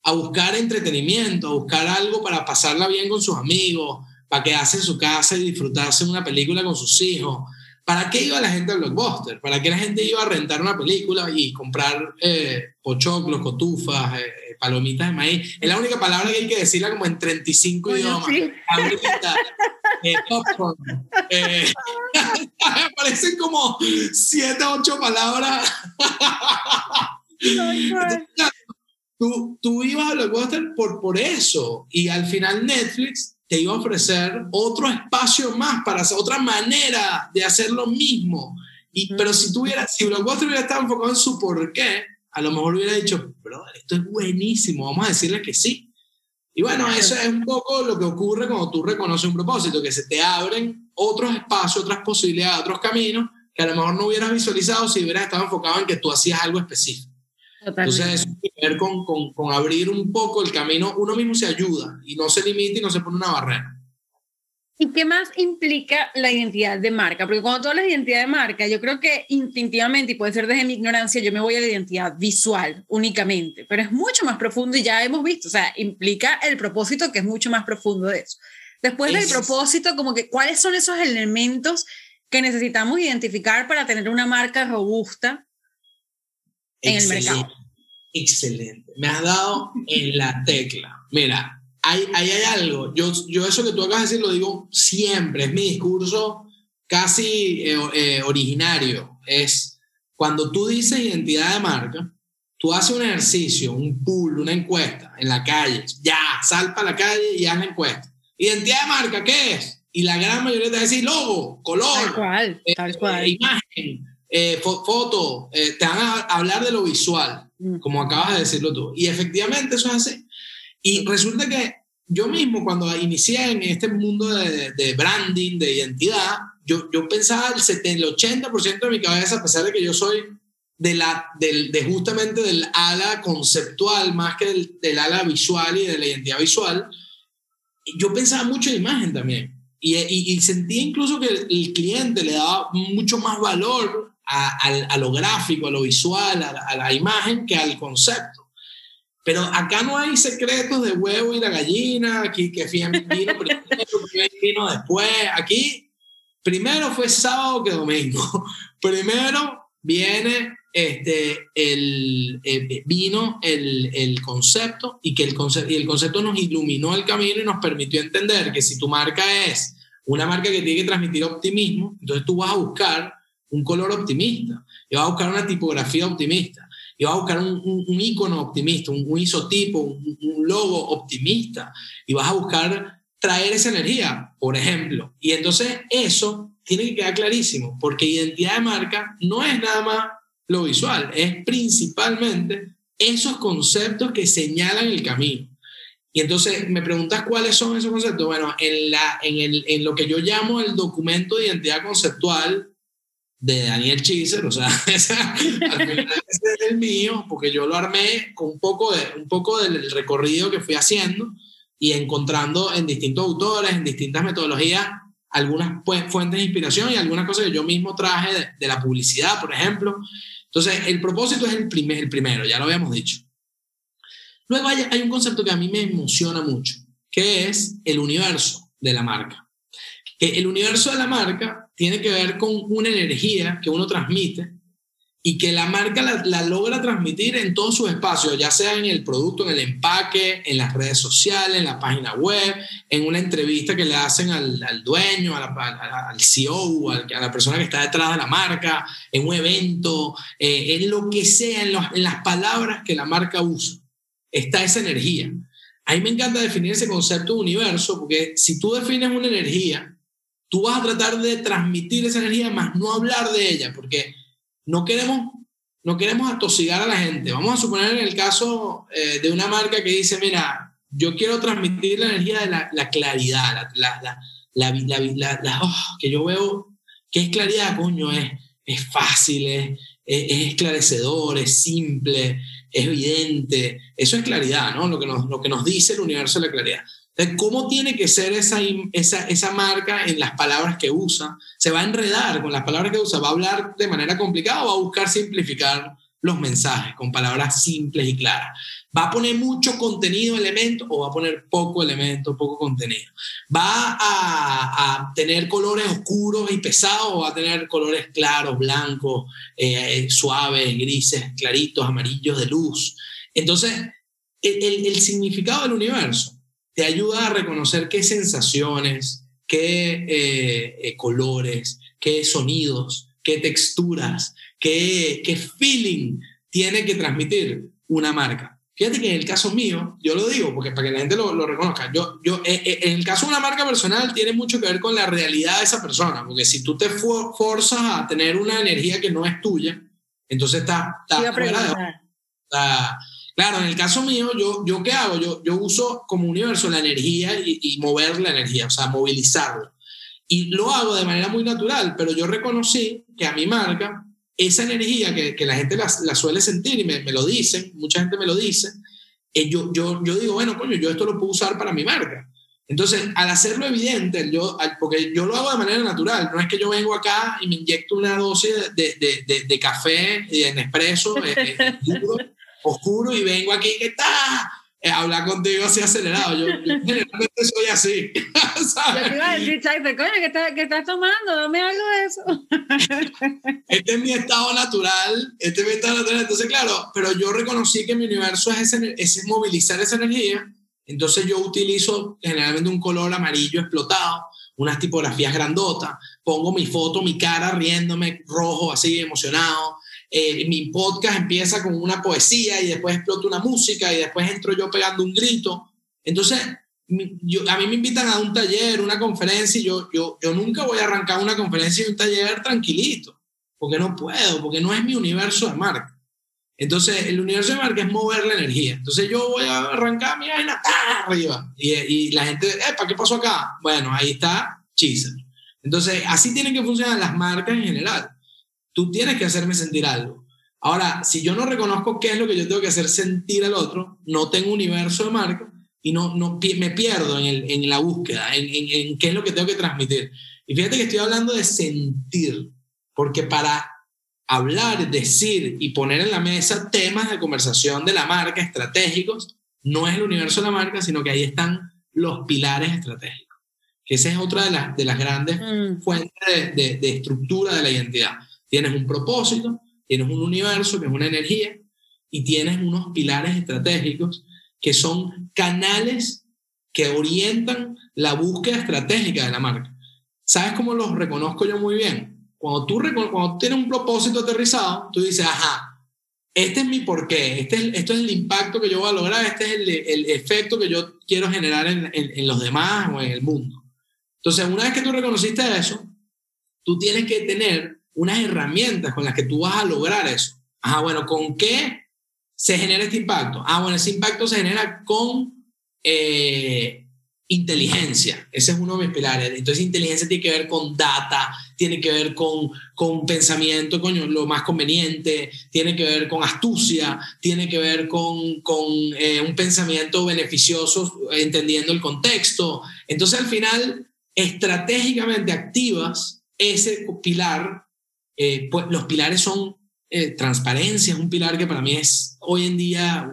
a buscar entretenimiento, a buscar algo para pasarla bien con sus amigos, para quedarse en su casa y disfrutarse una película con sus hijos. ¿Para qué iba la gente a Blockbuster? ¿Para qué la gente iba a rentar una película y comprar eh, pochoclos, cotufas, eh, eh, palomitas de maíz? Es la única palabra que hay que decirla como en 35 idiomas. Eh, popcorn. parecen como 7, 8 palabras. tú, tú ibas a Blockbuster por, por eso. Y al final Netflix te iba a ofrecer otro espacio más para hacer otra manera de hacer lo mismo. Y, pero si tuviera, si Blockbuster hubiera estado enfocado en su por qué, a lo mejor hubiera dicho, brother, esto es buenísimo, vamos a decirle que sí. Y bueno, eso es un poco lo que ocurre cuando tú reconoces un propósito, que se te abren otros espacios, otras posibilidades, otros caminos que a lo mejor no hubieras visualizado si hubieras estado enfocado en que tú hacías algo específico. Entonces, eso tiene que ver con, con, con, abrir un poco el camino. Uno mismo se ayuda y no se limita y no se pone una barrera. ¿Y qué más implica la identidad de marca? Porque cuando tú hablas de identidad de marca, yo creo que instintivamente, y puede ser desde mi ignorancia, yo me voy a la identidad visual únicamente, pero es mucho más profundo y ya hemos visto, o sea, implica el propósito que es mucho más profundo de eso. Después del propósito, como que, ¿cuáles son esos elementos que necesitamos identificar para tener una marca robusta en el mercado. Excelente. Me has dado en la tecla. Mira, ahí hay, hay, algo. Yo, yo eso que tú acabas de decir lo digo siempre. Es mi discurso casi eh, eh, originario. Es cuando tú dices identidad de marca, tú haces un ejercicio, un pool, una encuesta en la calle. Ya, sal para la calle y haz la encuesta. Identidad de marca, ¿qué es? Y la gran mayoría te va a decir logo, color, tal cual, tal eh, cual. imagen, eh, foto, eh, te van a hablar de lo visual, mm. como acabas de decirlo tú. Y efectivamente eso es así. Y resulta que yo mismo cuando inicié en este mundo de, de branding, de identidad, yo, yo pensaba el, 70, el 80% de mi cabeza, a pesar de que yo soy de, la, del, de justamente del ala conceptual más que del, del, ala visual y de la identidad visual, yo pensaba mucho en imagen también. Y, y, y sentía incluso que el cliente le daba mucho más valor a, lo gráfico, a lo visual, a, la imagen, que al concepto. Pero acá no hay secretos de huevo y la gallina, aquí que fíjate vino primero, vino después. Aquí, primero fue sábado que domingo. Primero viene este, el, eh, vino el, el, concepto y que el concepto, y el concepto nos iluminó el camino y nos permitió entender que si tu marca es una marca que tiene que transmitir optimismo, entonces tú vas a buscar un color optimista, y vas a buscar una tipografía optimista, y vas a buscar un, un, icono optimista, un, isotipo, un, logo optimista, y vas a buscar traer esa energía, por ejemplo. Y entonces eso tiene que quedar clarísimo, porque identidad de marca no es nada más lo visual, es principalmente esos conceptos que señalan el camino. Y entonces me preguntas cuáles son esos conceptos. Bueno, en, la, en, el, en lo que yo llamo el documento de identidad conceptual de Daniel Chiser, o sea, ese, es el mío, porque yo lo armé con un poco, de, un poco del recorrido que fui haciendo y encontrando en distintos autores, en distintas metodologías, algunas fuentes de inspiración y algunas cosas que yo mismo traje de, de la publicidad, por ejemplo. Entonces, el propósito es el, primer, el primero, ya lo habíamos dicho. Luego hay, hay un concepto que a mí me emociona mucho, que es el universo de la marca. Que el universo de la marca tiene que ver con una energía que uno transmite y que la marca la, logra transmitir en todos sus espacios, ya sea en el producto, en el empaque, en las redes sociales, en la página web, en una entrevista que le hacen al, al dueño, al CEO, a la persona que está detrás de la marca, en un evento, eh, en lo que sea, en, en las palabras que la marca usa está esa energía. A mí me encanta definir ese concepto de universo porque si tú defines una energía, tú vas a tratar de transmitir esa energía, más no hablar de ella, porque no queremos, no queremos atosigar a la gente. Vamos a suponer en el caso eh, de una marca que dice, mira, yo quiero transmitir la energía de la, claridad, la, la, la oh, que yo veo, que es claridad, coño? Es, es fácil, es, es esclarecedor, es simple, es evidente. Eso es claridad, ¿no? Lo que nos, lo que nos dice el universo de la claridad. ¿Cómo tiene que ser esa, esa, esa marca en las palabras que usa? ¿Se va a enredar con las palabras que usa? ¿Va a hablar de manera complicada o va a buscar simplificar los mensajes con palabras simples y claras. ¿Va a poner mucho contenido, elemento o va a poner poco elemento, poco contenido? ¿Va a, tener colores oscuros y pesados o va a tener colores claros, blancos, eh, suaves, grises, claritos, amarillos de luz? Entonces, el, significado del universo te ayuda a reconocer qué sensaciones, qué eh, eh, colores, qué sonidos, qué texturas, qué, qué feeling tiene que transmitir una marca. Fíjate que en el caso mío, yo lo digo porque para que la gente lo, lo reconozca, yo, yo, eh, eh, en el caso de una marca personal tiene mucho que ver con la realidad de esa persona, porque si tú te forzas a tener una energía que no es tuya, entonces está, está, Claro, en el caso mío, yo, yo ¿qué hago? Yo, yo uso como universo la energía y, y mover la energía, o sea, movilizarla. Y lo hago de manera muy natural, pero yo reconocí que a mi marca, esa energía que, que la gente la, la, suele sentir y me, me, lo dicen, mucha gente me lo dice, eh, yo, yo, yo digo, bueno, coño, yo esto lo puedo usar para mi marca. Entonces, al hacerlo evidente, yo, porque yo lo hago de manera natural, no es que yo vengo acá y me inyecto una dosis de, de, de, de café, de Nespresso, eh, eh, oscuro, y vengo aquí, ¿qué tal? Eh, hablar contigo así acelerado. Yo, yo generalmente soy así. ¿sabes? Yo te iba a decir, coño, ¿qué, estás, ¿qué estás tomando? Dame algo de eso. este es mi estado natural. Este es mi estado natural. Entonces, claro, pero yo reconocí que mi universo es, ese, es movilizar esa energía. Entonces, yo utilizo generalmente un color amarillo explotado, unas tipografías grandotas. Pongo mi foto, mi cara riéndome, rojo, así, emocionado eh, mi podcast empieza con una poesía y después explota una música y después entro yo pegando un grito. Entonces, yo, a mí me invitan a un taller, una conferencia y yo, yo, yo nunca voy a arrancar una conferencia y un taller tranquilito, porque no puedo, porque no es mi universo de marca. Entonces, el universo de marca es mover la energía. Entonces, yo voy a arrancar mi vaina arriba. Y, y, la gente, ¿para qué pasó acá? Bueno, ahí está Chisel. Entonces, así tienen que funcionar las marcas en general. Tú tienes que hacerme sentir algo. Ahora, si yo no reconozco qué es lo que yo tengo que hacer sentir al otro, no tengo universo de marca y no, no me pierdo en, el, en la búsqueda, en, en, qué es lo que tengo que transmitir. Y fíjate que estoy hablando de sentir, porque para hablar, decir y poner en la mesa temas de conversación de la marca estratégicos, no es el universo de la marca, sino que ahí están los pilares estratégicos. Que esa es otra de las, de las grandes mm. fuentes de, de, de estructura de la identidad Tienes un propósito, tienes un universo que es una energía y tienes unos pilares estratégicos que son canales que orientan la búsqueda estratégica de la marca. ¿Sabes cómo los reconozco yo muy bien? Cuando tú, cuando tienes un propósito aterrizado, tú dices, ajá, este es mi porqué, este es, esto es el impacto que yo voy a lograr, este es el, el efecto que yo quiero generar en, en, los demás o en el mundo. Entonces, una vez que tú reconociste eso, tú tienes que tener unas herramientas con las que tú vas a lograr eso. Ajá, bueno, ¿con qué se genera este impacto? Ah, bueno, ese impacto se genera con eh, inteligencia. Ese es uno de mis pilares. Entonces, inteligencia tiene que ver con data, tiene que ver con, con pensamiento, coño, lo más conveniente, tiene que ver con astucia, tiene que ver con, con eh, un pensamiento beneficioso, entendiendo el contexto. Entonces, al final, estratégicamente activas ese pilar. Eh, pues los pilares son eh, transparencia, es un pilar que para mí es hoy en día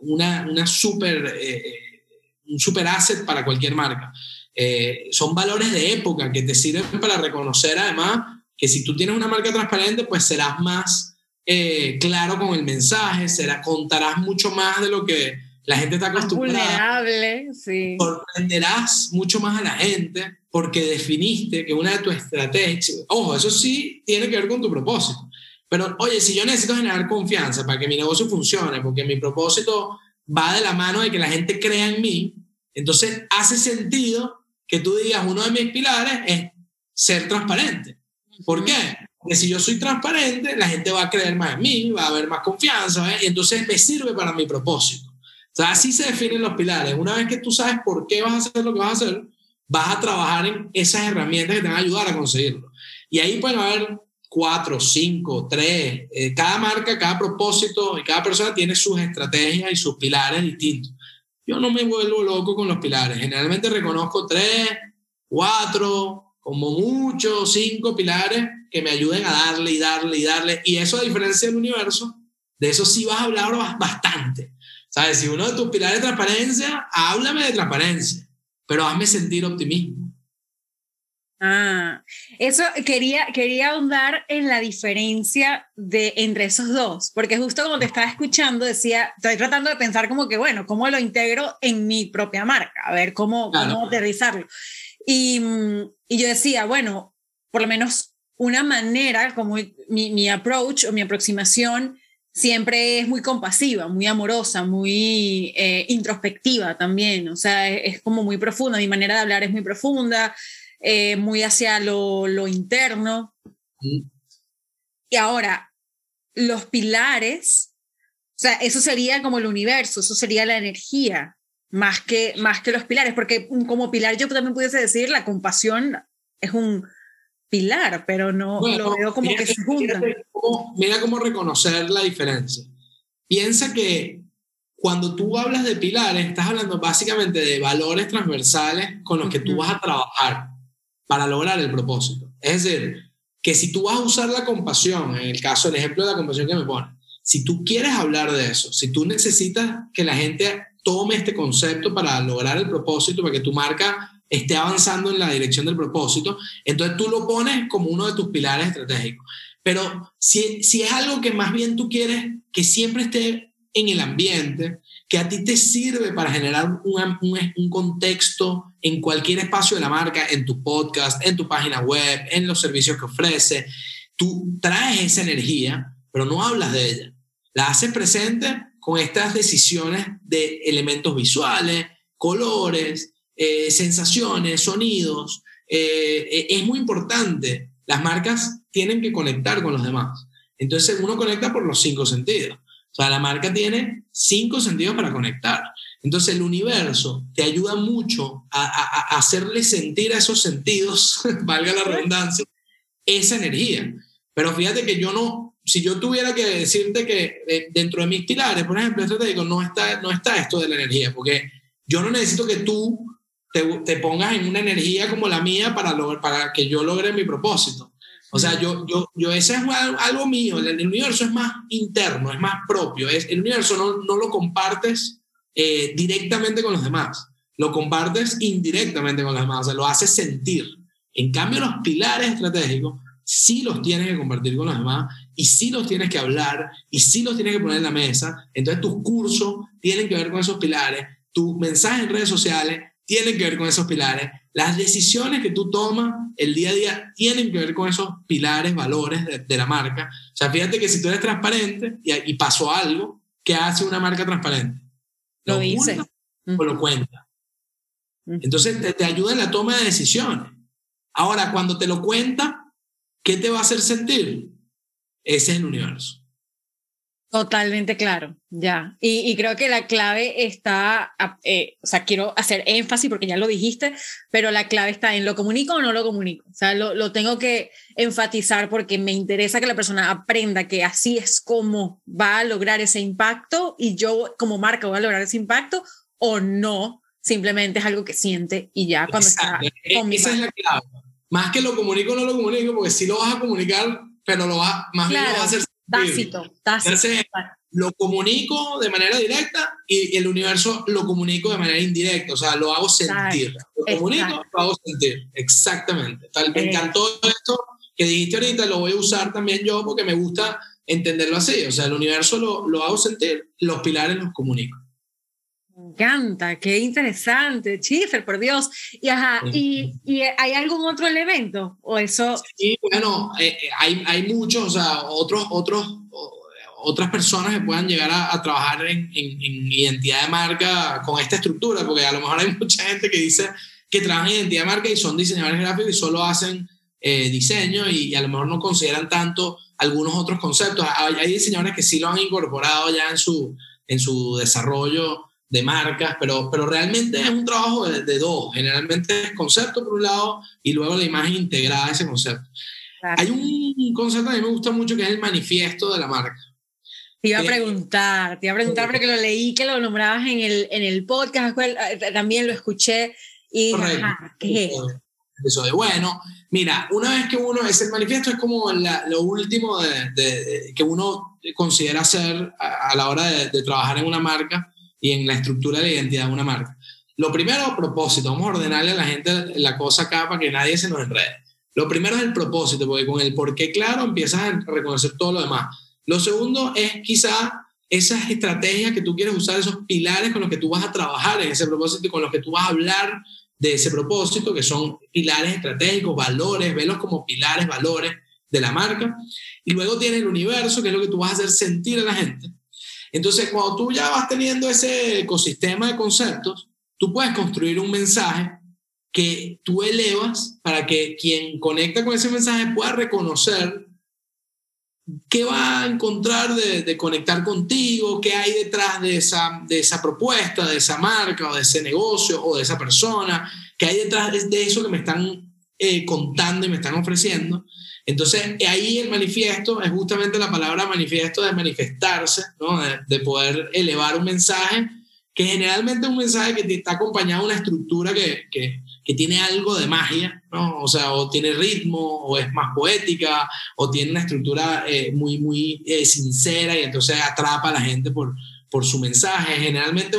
una, una super un super asset para cualquier marca. Eh, son valores de época que te sirven para reconocer además que si tú tienes una marca transparente, pues serás más eh, claro con el mensaje, será, contarás mucho más de lo que la gente está acostumbrada. Vulnerable, sí. Sorprenderás mucho más a la gente porque definiste que una de tus estrategias, ojo, eso sí tiene que ver con tu propósito. Pero, oye, si yo necesito generar confianza para que mi negocio funcione, porque mi propósito va de la mano de que la gente crea en mí, entonces hace sentido que tú digas, uno de mis pilares es ser transparente. ¿Por qué? Porque si yo soy transparente, la gente va a creer más en mí, va a haber más confianza, y entonces me sirve para mi propósito. Sea, así se definen los pilares. Una vez que tú sabes por qué vas a hacer lo que vas a hacer, vas a trabajar en esas herramientas que te van a ayudar a conseguirlo. Y ahí pueden haber cuatro, cinco, tres. Eh, cada marca, cada propósito y cada persona tiene sus estrategias y sus pilares distintos. Yo no me vuelvo loco con los pilares. Generalmente reconozco tres, cuatro, como mucho, cinco pilares que me ayuden a darle y darle y darle. Y eso a diferencia del universo, de eso sí vas a hablar bastante. ¿Sabes? Si uno de tus pilares es transparencia, háblame de transparencia, pero hazme sentir optimismo. Ah, eso quería, quería ahondar en la diferencia de, entre esos dos, porque justo como te estaba escuchando, decía, estoy tratando de pensar como que, bueno, ¿cómo lo integro en mi propia marca? A ver, ¿cómo, cómo aterrizarlo? Y, y, yo decía, bueno, por lo menos una manera, como mi, mi approach o mi aproximación siempre es muy compasiva, muy amorosa, muy eh, introspectiva también, o sea, es, es como muy profunda, mi manera de hablar es muy profunda eh, muy hacia lo, lo interno. Y ahora, los pilares, o sea, eso sería como el universo, eso sería la energía, más que, más que los pilares, porque como pilar yo también pudiese decir, la compasión es un pilar, pero no lo veo como que se juntan. mira cómo reconocer la diferencia. Piensa que cuando tú hablas de pilares, estás hablando básicamente de valores transversales con los que tú vas a trabajar para lograr el propósito. Es decir, que si tú vas a usar la compasión, en el caso del ejemplo de la compasión que me pone, si tú quieres hablar de eso, si tú necesitas que la gente tome este concepto para lograr el propósito, para que tu marca esté avanzando en la dirección del propósito, entonces tú lo pones como uno de tus pilares estratégicos. Pero si, si es algo que más bien tú quieres que siempre esté en el ambiente, que a ti te sirve para generar un, un, contexto en cualquier espacio de la marca, en tu podcast, en tu página web, en los servicios que ofrece. Tú traes esa energía, pero no hablas de ella. La haces presente con estas decisiones de elementos visuales, colores, eh, sensaciones, sonidos. Eh, eh, es muy importante. Las marcas tienen que conectar con los demás. Entonces uno conecta por los cinco sentidos. O sea, la marca tiene cinco sentidos para conectar. Entonces el universo te ayuda mucho a, hacerle sentir a esos sentidos, valga la redundancia, esa energía. Pero fíjate que yo no, si yo tuviera que decirte que dentro de mis pilares, por ejemplo, estratégico, no está, no está esto de la energía, porque yo no necesito que tú te, te pongas en una energía como la mía para, para que yo logre mi propósito. O sea, yo, yo, yo ese es algo mío, el, universo es más interno, es más propio, es, el universo no, no lo compartes eh, directamente con los demás, lo compartes indirectamente con los demás, o sea, lo haces sentir. En cambio, los pilares estratégicos sí los tienes que compartir con los demás y sí los tienes que hablar y sí los tienes que poner en la mesa. Entonces, tus cursos tienen que ver con esos pilares, tus mensajes en redes sociales tienen que ver con esos pilares. Las decisiones que tú tomas el día a día tienen que ver con esos pilares, valores de, la marca. O sea, fíjate que si tú eres transparente y, pasó algo, ¿qué hace una marca transparente? Lo, dice. O lo cuenta. Entonces te, te ayuda en la toma de decisiones. Ahora, cuando te lo cuenta, ¿qué te va a hacer sentir? Ese es el universo. Totalmente claro, ya. Y, creo que la clave está, eh, o sea, quiero hacer énfasis porque ya lo dijiste, pero la clave está en lo comunico o no lo comunico. O sea, lo, lo tengo que enfatizar porque me interesa que la persona aprenda que así es como va a lograr ese impacto y yo como marca voy a lograr ese impacto o no, simplemente es algo que siente y ya cuando está con Esa es la clave. Más que lo comunico o no lo comunico, porque si lo vas a comunicar, pero lo va, más bien lo vas a hacer Tácito, tácito. lo comunico de manera directa y el universo lo comunico de manera indirecta, o sea, lo hago sentir. Lo comunico, lo hago sentir. Exactamente. Tal, me encantó esto que dijiste ahorita, lo voy a usar también yo porque me gusta entenderlo así, o sea, el universo lo, lo hago sentir, los pilares los comunico. Me encanta, qué interesante, Chiffer, por Dios. Y, ajá, ¿y, ¿y, hay algún otro elemento? ¿O eso? Sí, bueno, eh, eh, hay, hay muchos, o sea, otros, otros, otras personas que puedan llegar a, trabajar en, en, identidad de marca con esta estructura, porque a lo mejor hay mucha gente que dice que trabaja en identidad de marca y son diseñadores gráficos y solo hacen eh, diseño y, a lo mejor no consideran tanto algunos otros conceptos. Hay, hay diseñadores que sí lo han incorporado ya en su, en su desarrollo de marcas, pero, pero realmente es un trabajo de, dos. Generalmente es concepto por un lado y luego la imagen integrada a ese concepto. Hay un concepto que a mí me gusta mucho que es el manifiesto de la marca. Te iba a preguntar, te iba a preguntar porque lo leí que lo nombrabas en el, en el podcast, eh, también lo escuché y ¿qué es? Eso de bueno. Mira, una vez que uno, es el manifiesto es como lo último de, que uno considera hacer a, la hora de, trabajar en una marca y en la estructura de la identidad de una marca. Lo primero, propósito. Vamos a ordenarle a la gente la cosa acá para que nadie se nos enrede. Lo primero es el propósito, porque con el por qué claro empiezas a reconocer todo lo demás. Lo segundo es quizá esas estrategias que tú quieres usar, esos pilares con los que tú vas a trabajar en ese propósito y con los que tú vas a hablar de ese propósito, que son pilares estratégicos, valores, velos como pilares, valores de la marca. Y luego tiene el universo, que es lo que tú vas a hacer sentir a la gente. Entonces, cuando tú ya vas teniendo ese ecosistema de conceptos, tú puedes construir un mensaje que tú elevas para que quien conecta con ese mensaje pueda reconocer qué va a encontrar de, conectar contigo, qué hay detrás de esa, de esa propuesta, de esa marca o de ese negocio o de esa persona, qué hay detrás de, eso que me están eh, contando y me están ofreciendo. Entonces, ahí el manifiesto es justamente la palabra manifiesto de manifestarse, ¿no? de, poder elevar un mensaje, que generalmente es un mensaje que está acompañado de una estructura que, que, que, tiene algo de magia, ¿no? o sea, o tiene ritmo, o es más poética, o tiene una estructura eh, muy, muy eh, sincera y entonces atrapa a la gente por, por su mensaje. Generalmente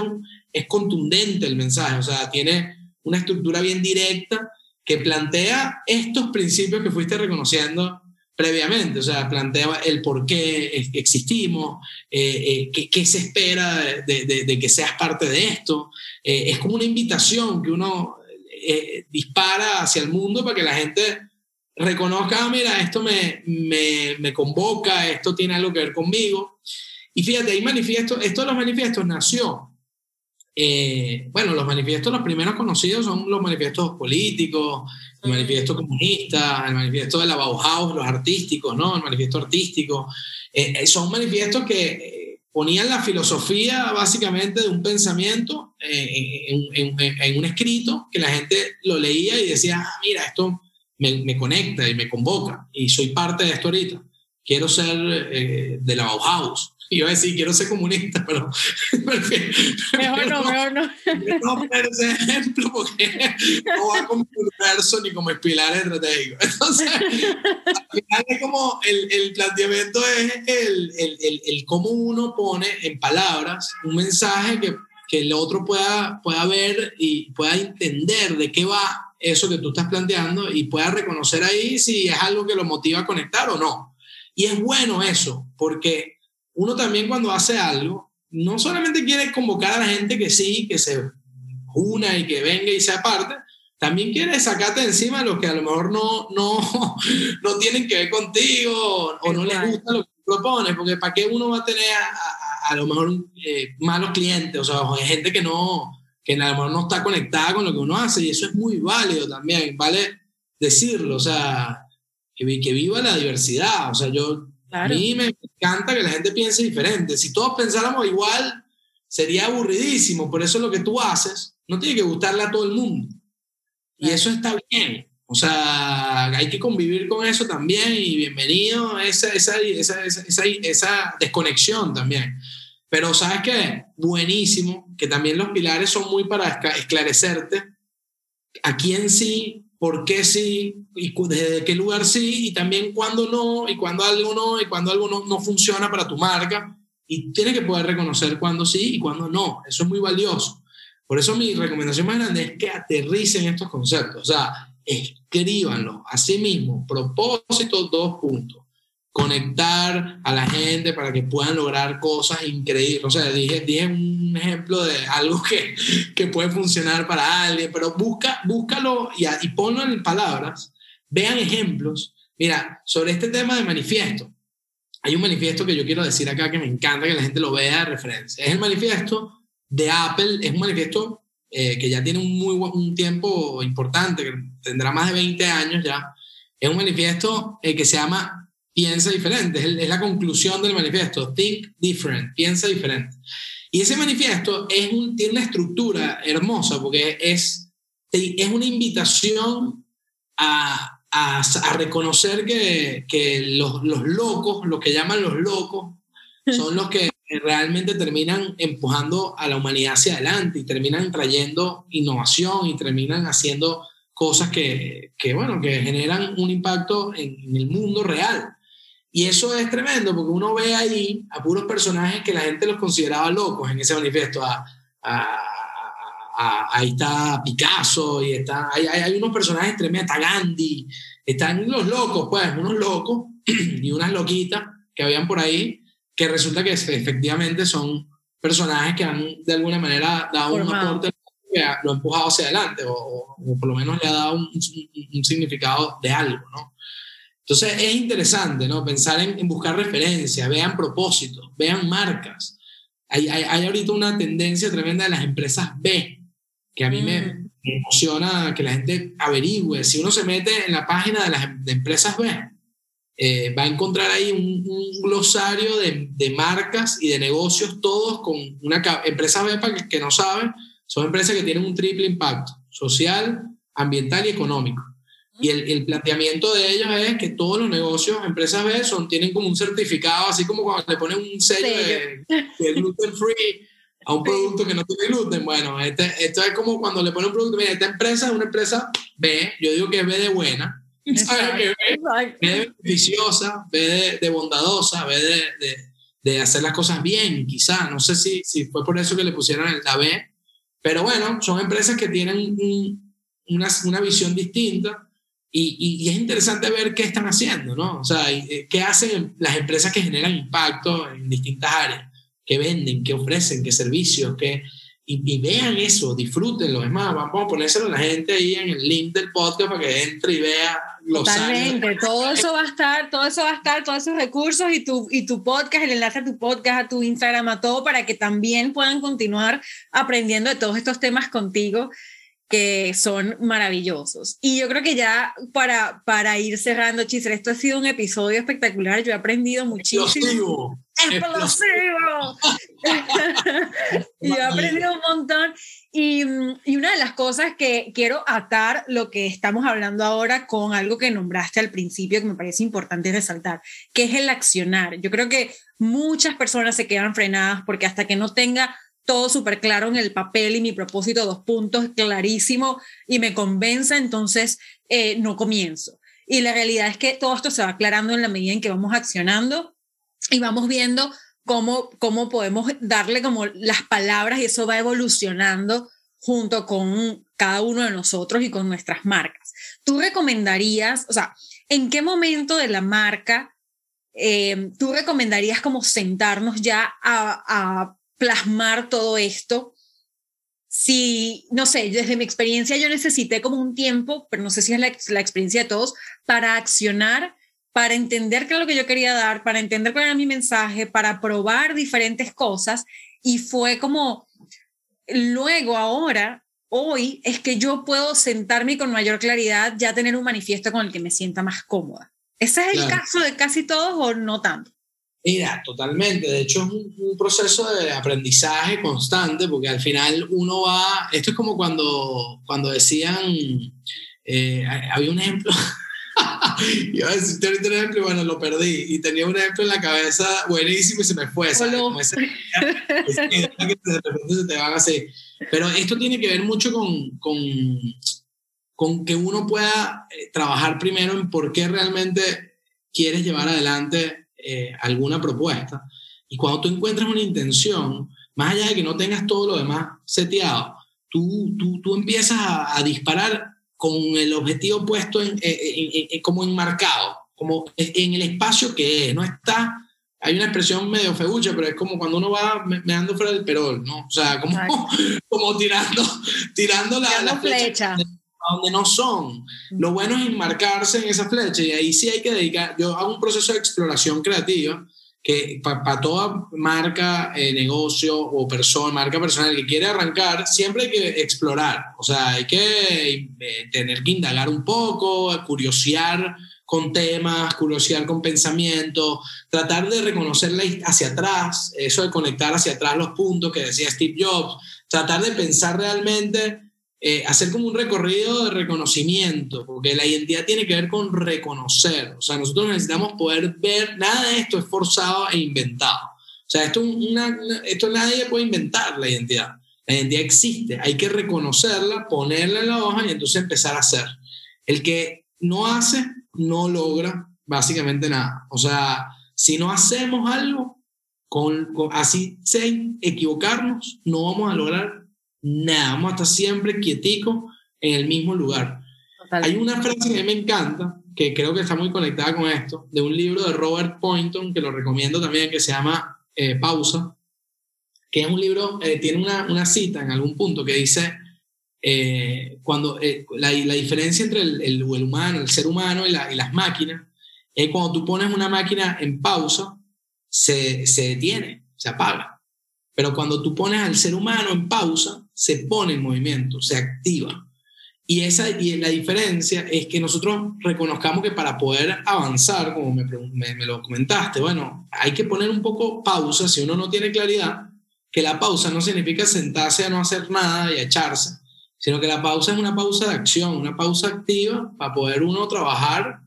es contundente el mensaje, o sea, tiene una estructura bien directa que plantea estos principios que fuiste reconociendo previamente, o sea, plantea el por qué existimos, eh, eh, qué, se espera de, que seas parte de esto. Eh, es como una invitación que uno dispara hacia el mundo para que la gente reconozca, ah, mira, esto me, me, me, convoca, esto tiene algo que ver conmigo. Y fíjate, ahí manifiesto, esto de los manifiestos nació eh, bueno, los manifiestos, los primeros conocidos son los manifiestos políticos, el manifiesto comunista, el manifiesto de la Bauhaus, los artísticos, ¿no? El manifiesto artístico. Eh, eh, son manifiestos que ponían la filosofía básicamente de un pensamiento en, un escrito que la gente lo leía y decía, ah, mira, esto me, me, conecta y me convoca y soy parte de esto ahorita. Quiero ser de la Bauhaus, Iba a decir, quiero ser comunista, pero... mejor no, mejor no. No poner ese ejemplo porque no va como universo ni como pilar estratégico. Entonces, al final es como el, el planteamiento es el, el, el, cómo uno pone en palabras un mensaje que, que el otro pueda, pueda ver y pueda entender de qué va eso que tú estás planteando y pueda reconocer ahí si es algo que lo motiva a conectar o no. Y es bueno eso, porque uno también cuando hace algo, no solamente quiere convocar a la gente que sí, que se una y que venga y se aparte, también quieres sacarte encima a los que a lo mejor no, no, no tienen que ver contigo o no les gusta lo que propones, porque ¿para qué uno va a tener a, a, lo mejor eh, malos clientes? O sea, gente que no, que a lo mejor no está conectada con lo que uno hace y eso es muy válido también, vale decirlo, o sea, que, que viva la diversidad, o sea, yo, a mí me encanta que la gente piense diferente, si todos pensáramos igual, sería aburridísimo, por eso lo que tú haces no tiene que gustarle a todo el mundo. Y eso está bien. O sea, hay que convivir con eso también y bienvenido a esa, esa, esa, esa, esa desconexión también. Pero sabes qué, buenísimo, que también los pilares son muy para esclarecerte a quién sí, por qué sí, y desde qué lugar sí, y también cuándo no, y cuándo algo no, y cuándo algo no, no funciona para tu marca. Y tienes que poder reconocer cuándo sí y cuándo no. Eso es muy valioso. Por eso mi recomendación más grande es que aterricen estos conceptos, o sea, escríbanlo. Asimismo, propósito, dos puntos. Conectar a la gente para que puedan lograr cosas increíbles. O sea, dije, dije un ejemplo de algo que, que puede funcionar para alguien, pero busca, búscalo y, y ponlo en palabras. Vean ejemplos. Mira, sobre este tema de manifiesto, hay un manifiesto que yo quiero decir acá que me encanta que la gente lo vea de referencia. Es el manifiesto de Apple es un manifiesto eh, que ya tiene un muy un tiempo importante, que tendrá más de 20 años ya. Es un manifiesto eh, que se llama Piensa diferente, es, la conclusión del manifiesto, Think Different, piensa diferente. Y ese manifiesto es un, tiene una estructura hermosa porque es, es una invitación a, a, a reconocer que, que los, los locos, lo que llaman los locos, son los que realmente terminan empujando a la humanidad hacia adelante y terminan trayendo innovación y terminan haciendo cosas que, que bueno, que generan un impacto en, el mundo real. Y eso es tremendo porque uno ve ahí a puros personajes que la gente los consideraba locos en ese manifiesto. A, a, ahí está Picasso y está, hay, hay, unos personajes tremendos, está Gandhi, están los locos, pues, unos locos y unas loquitas que habían por ahí que resulta que efectivamente son personajes que han de alguna manera dado un aporte que lo ha empujado hacia adelante o, por lo menos le ha dado un, un, significado de algo, ¿no? Entonces es interesante, ¿no? Pensar en, en buscar referencias, vean propósitos, vean marcas. Hay, hay, hay, ahorita una tendencia tremenda de las empresas B, que a mí me, mm. me, emociona que la gente averigüe. Si uno se mete en la página de las de empresas B, eh, va a encontrar ahí un, glosario de, de, marcas y de negocios, todos con una empresa BEPA que, que no saben, son empresas que tienen un triple impacto, social, ambiental y económico. Y el, el, planteamiento de ellos es que todos los negocios, empresas B, son, tienen como un certificado, así como cuando le ponen un sello de, de, gluten free a un producto que no tiene gluten. Bueno, este, esto es como cuando le ponen un producto, mira, esta empresa es una empresa B, yo digo que es B de buena, ve, de beneficiosa, ve de, bondadosa, ve de, de, hacer las cosas bien, quizá. No sé si, si fue por eso que le pusieron la B, pero bueno, son empresas que tienen una, una, visión distinta y, y, es interesante ver qué están haciendo, ¿no? O sea, eh, qué hacen las empresas que generan impacto en distintas áreas, qué venden, qué ofrecen, qué servicios, qué y, vean eso, disfrútenlo. Es más, vamos a ponérselo a la gente ahí en el link del podcast para que entre y vea los Totalmente, todo eso va a estar, todo eso va a estar, todos esos recursos y tu, y tu podcast, el enlace a tu podcast, a tu Instagram, a todo, para que también puedan continuar aprendiendo de todos estos temas contigo que son maravillosos. Y yo creo que ya para, para ir cerrando, Chisel, esto ha sido un episodio espectacular, yo he aprendido muchísimo. ¡Explosivo! yo he aprendido un montón. Y, y, una de las cosas que quiero atar lo que estamos hablando ahora con algo que nombraste al principio, que me parece importante resaltar, que es el accionar. Yo creo que muchas personas se quedan frenadas porque hasta que no tenga todo súper claro en el papel y mi propósito, dos puntos clarísimo y me convenza, entonces eh, no comienzo. Y la realidad es que todo esto se va aclarando en la medida en que vamos accionando y vamos viendo cómo, cómo podemos darle como las palabras y eso va evolucionando junto con cada uno de nosotros y con nuestras marcas. ¿Tú recomendarías, o sea, en qué momento de la marca eh, tú recomendarías como sentarnos ya a plasmar todo esto si, no sé, desde mi experiencia yo necesité como un tiempo, pero no sé si es la, la experiencia de todos, para accionar, para entender qué es lo que yo quería dar, para entender cuál era mi mensaje, para probar diferentes cosas. Y fue como, luego ahora, hoy, es que yo puedo sentarme con mayor claridad, ya tener un manifiesto con el que me sienta más cómoda. ¿Ese es el caso de casi todos o no tanto? Mira, totalmente. De hecho, es un, proceso de aprendizaje constante, porque al final uno va. Esto es como cuando, cuando decían. Eh, había un ejemplo. Iba a decir un ejemplo y bueno, lo perdí. Y tenía un ejemplo en la cabeza buenísimo y se me fue. ¿sabes? Como ese, que de repente se te van así. Pero esto tiene que ver mucho con, con, con que uno pueda eh, trabajar primero en por qué realmente quieres llevar adelante eh, alguna propuesta. Y cuando tú encuentras una intención, más allá de que no tengas todo lo demás seteado, tú, tú, tú empiezas a, disparar con el objetivo puesto en, como enmarcado, como en el espacio que es, no está hay una expresión medio feucha, pero es como cuando uno va meando fuera del perol, ¿no? O sea, como, como tirando, tirando la, la flecha donde no son. Lo bueno es enmarcarse en esa flecha y ahí sí hay que dedicar, yo hago un proceso de exploración creativa que para toda marca, eh, negocio o persona, marca personal que quiere arrancar, siempre hay que explorar, o sea, hay que eh, tener que indagar un poco, curiosear con temas, curiosear con pensamiento, tratar de reconocerla hacia atrás, eso de conectar hacia atrás los puntos que decía Steve Jobs, tratar de pensar realmente eh, hacer como un recorrido de reconocimiento, porque la identidad tiene que ver con reconocer. O sea, nosotros necesitamos poder ver, nada de esto es forzado e inventado. O sea, esto, una, esto nadie puede inventar la identidad. La identidad existe, hay que reconocerla, ponerla en la hoja y entonces empezar a hacer. El que no hace, no logra básicamente nada. O sea, si no hacemos algo, con, con así sin equivocarnos, no vamos a lograr nada, vamos a estar siempre quietico en el mismo lugar. Hay una frase que me encanta, que creo que está muy conectada con esto, de un libro de Robert Poynton, que lo recomiendo también, que se llama eh, Pausa, que es un libro, eh, tiene una, una, cita en algún punto que dice, eh, cuando la, la, diferencia entre el, el, humano, el ser humano y, la, y las máquinas, es cuando tú pones una máquina en pausa, se, se detiene, se apaga. Pero cuando tú pones al ser humano en pausa, se pone en movimiento, se activa. Y, esa, y la diferencia es que nosotros reconozcamos que para poder avanzar, como me, lo comentaste, bueno, hay que poner un poco pausa si uno no tiene claridad, que la pausa no significa sentarse a no hacer nada y a echarse, sino que la pausa es una pausa de acción, una pausa activa para poder uno trabajar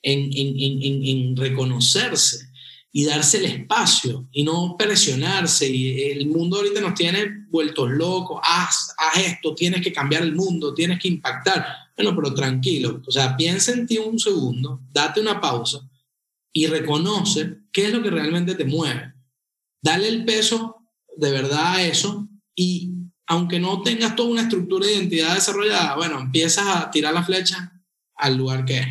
en, en, en, en reconocerse y darse el espacio y no presionarse. Y el mundo ahorita nos tiene vueltos locos, haz, haz esto, tienes que cambiar el mundo, tienes que impactar. Bueno, pero tranquilo, o sea, piensa en ti un segundo, date una pausa y reconoce qué es lo que realmente te mueve. Dale el peso de verdad a eso y aunque no tengas toda una estructura de identidad desarrollada, bueno, empiezas a tirar la flecha al lugar que es.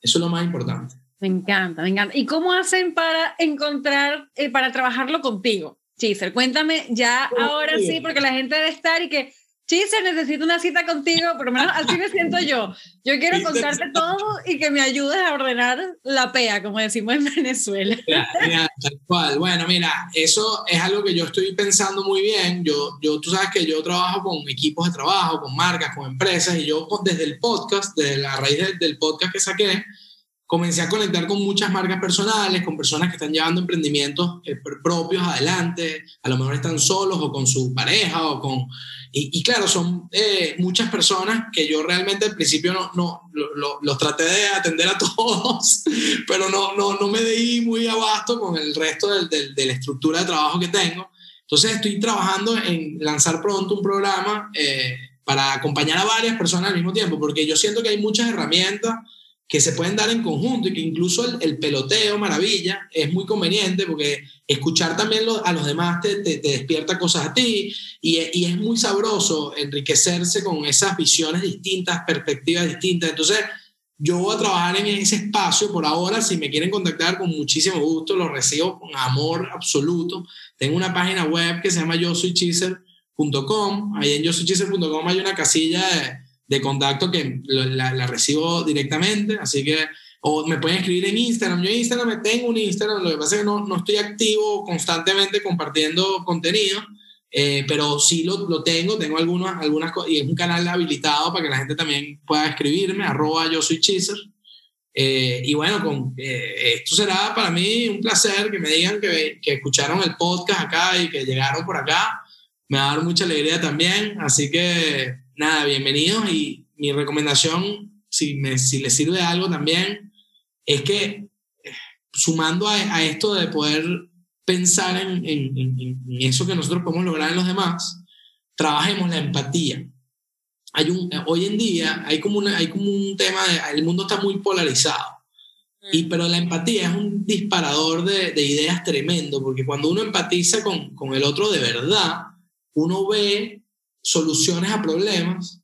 Eso es lo más importante. Me encanta, me encanta. ¿Y cómo hacen para encontrar, eh, para trabajarlo contigo? Chiser, cuéntame ya ahora sí, porque la gente debe estar y que, Chiser, necesito una cita contigo, por lo menos así me siento yo. Yo quiero contarte todo y que me ayudes a ordenar la PEA, como decimos en Venezuela. tal cual. Bueno, mira, eso es algo que yo estoy pensando muy bien. Yo, yo, tú sabes que yo trabajo con equipos de trabajo, con marcas, con empresas, y yo desde el podcast, desde la raíz del podcast que saqué, comencé a conectar con muchas marcas personales, con personas que están llevando emprendimientos eh, propios adelante, a lo mejor están solos o con su pareja o con... Y, claro, son eh, muchas personas que yo realmente al principio no, no los traté de atender a todos, pero no, no, no me di muy abasto con el resto del, de la estructura de trabajo que tengo. Entonces estoy trabajando en lanzar pronto un programa eh, para acompañar a varias personas al mismo tiempo, porque yo siento que hay muchas herramientas que se pueden dar en conjunto y que incluso el, peloteo, maravilla, es muy conveniente porque escuchar también a los demás te, despierta cosas a ti y, es muy sabroso enriquecerse con esas visiones distintas, perspectivas distintas. Entonces, yo voy a trabajar en ese espacio por ahora. Si me quieren contactar, con muchísimo gusto, lo recibo con amor absoluto. Tengo una página web que se llama yo soy Ahí en yo hay una casilla de, contacto que la, recibo directamente, así que o me pueden escribir en Instagram. Yo en Instagram me tengo un Instagram, lo que pasa es que no, no estoy activo constantemente compartiendo contenido, eh, pero sí lo, lo, tengo, tengo algunas, algunas y es un canal habilitado para que la gente también pueda escribirme, arroba yo soy Chaser. Eh, y bueno, con, eh, esto será para mí un placer que me digan que, que, escucharon el podcast acá y que llegaron por acá. Me va a dar mucha alegría también. Así que nada, bienvenidos. Y mi recomendación, si, me, si les sirve algo también, es que sumando a, a esto de poder pensar en, en, en, eso que nosotros podemos lograr en los demás, trabajemos la empatía. Hay un, hoy en día hay como, una, hay como un tema, de, el mundo está muy polarizado, y, mm. pero la empatía es un disparador de, de ideas tremendo, porque cuando uno empatiza con, con, el otro de verdad, uno ve soluciones a problemas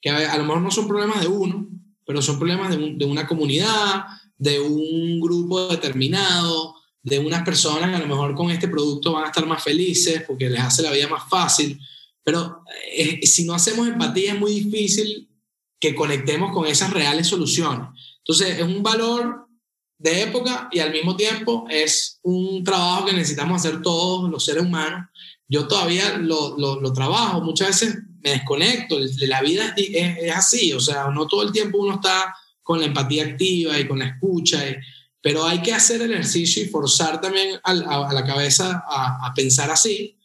que a, a lo mejor no son problemas de uno, pero son problemas de, una comunidad, de un grupo determinado, de unas personas que a lo mejor con este producto van a estar más felices porque les hace la vida más fácil. Pero eh, si no hacemos empatía es muy difícil que conectemos con esas reales soluciones. Entonces es un valor de época y al mismo tiempo es un trabajo que necesitamos hacer todos los seres humanos. Yo todavía lo, lo, trabajo, muchas veces me desconecto, la vida es, es, así, o sea, no todo el tiempo uno está con la empatía activa y con la escucha. Y, pero hay que hacer el ejercicio y forzar también a, la cabeza a, pensar así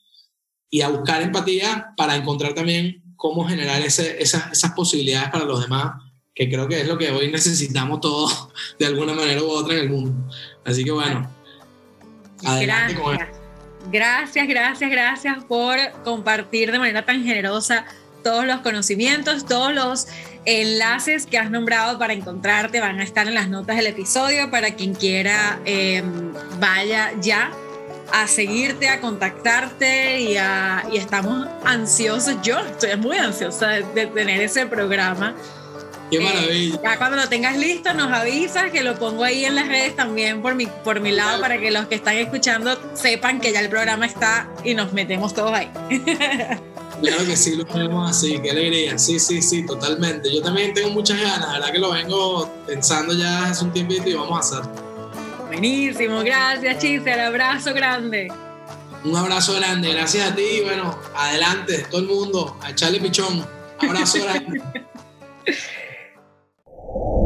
y a buscar empatía para encontrar también cómo generar ese, esas, esas posibilidades para los demás, que creo que es lo que hoy necesitamos todos de alguna manera u otra en el mundo. Así que bueno, adelante gracias. Gracias, gracias, gracias por compartir de manera tan generosa todos los conocimientos, todos los enlaces que has nombrado para encontrarte van a estar en las notas del episodio para quien quiera em, vaya ya a seguirte, a contactarte y, y, estamos ansiosos, yo estoy muy ansiosa de, tener ese programa. Qué maravilla. ya cuando lo tengas listo nos avisas que lo pongo ahí en las redes también por mi, por mi lado para que los que están escuchando sepan que ya el programa está y nos metemos todos ahí. Claro que sí, lo tenemos así, qué alegría. Sí, sí, sí, totalmente. Yo también tengo muchas ganas, la verdad que lo vengo pensando ya hace un tiempito y vamos a hacer. Buenísimo, gracias Chise, abrazo grande. Un abrazo grande, gracias a ti. Bueno, adelante, todo el mundo, a echarle pichón. Abrazo grande. you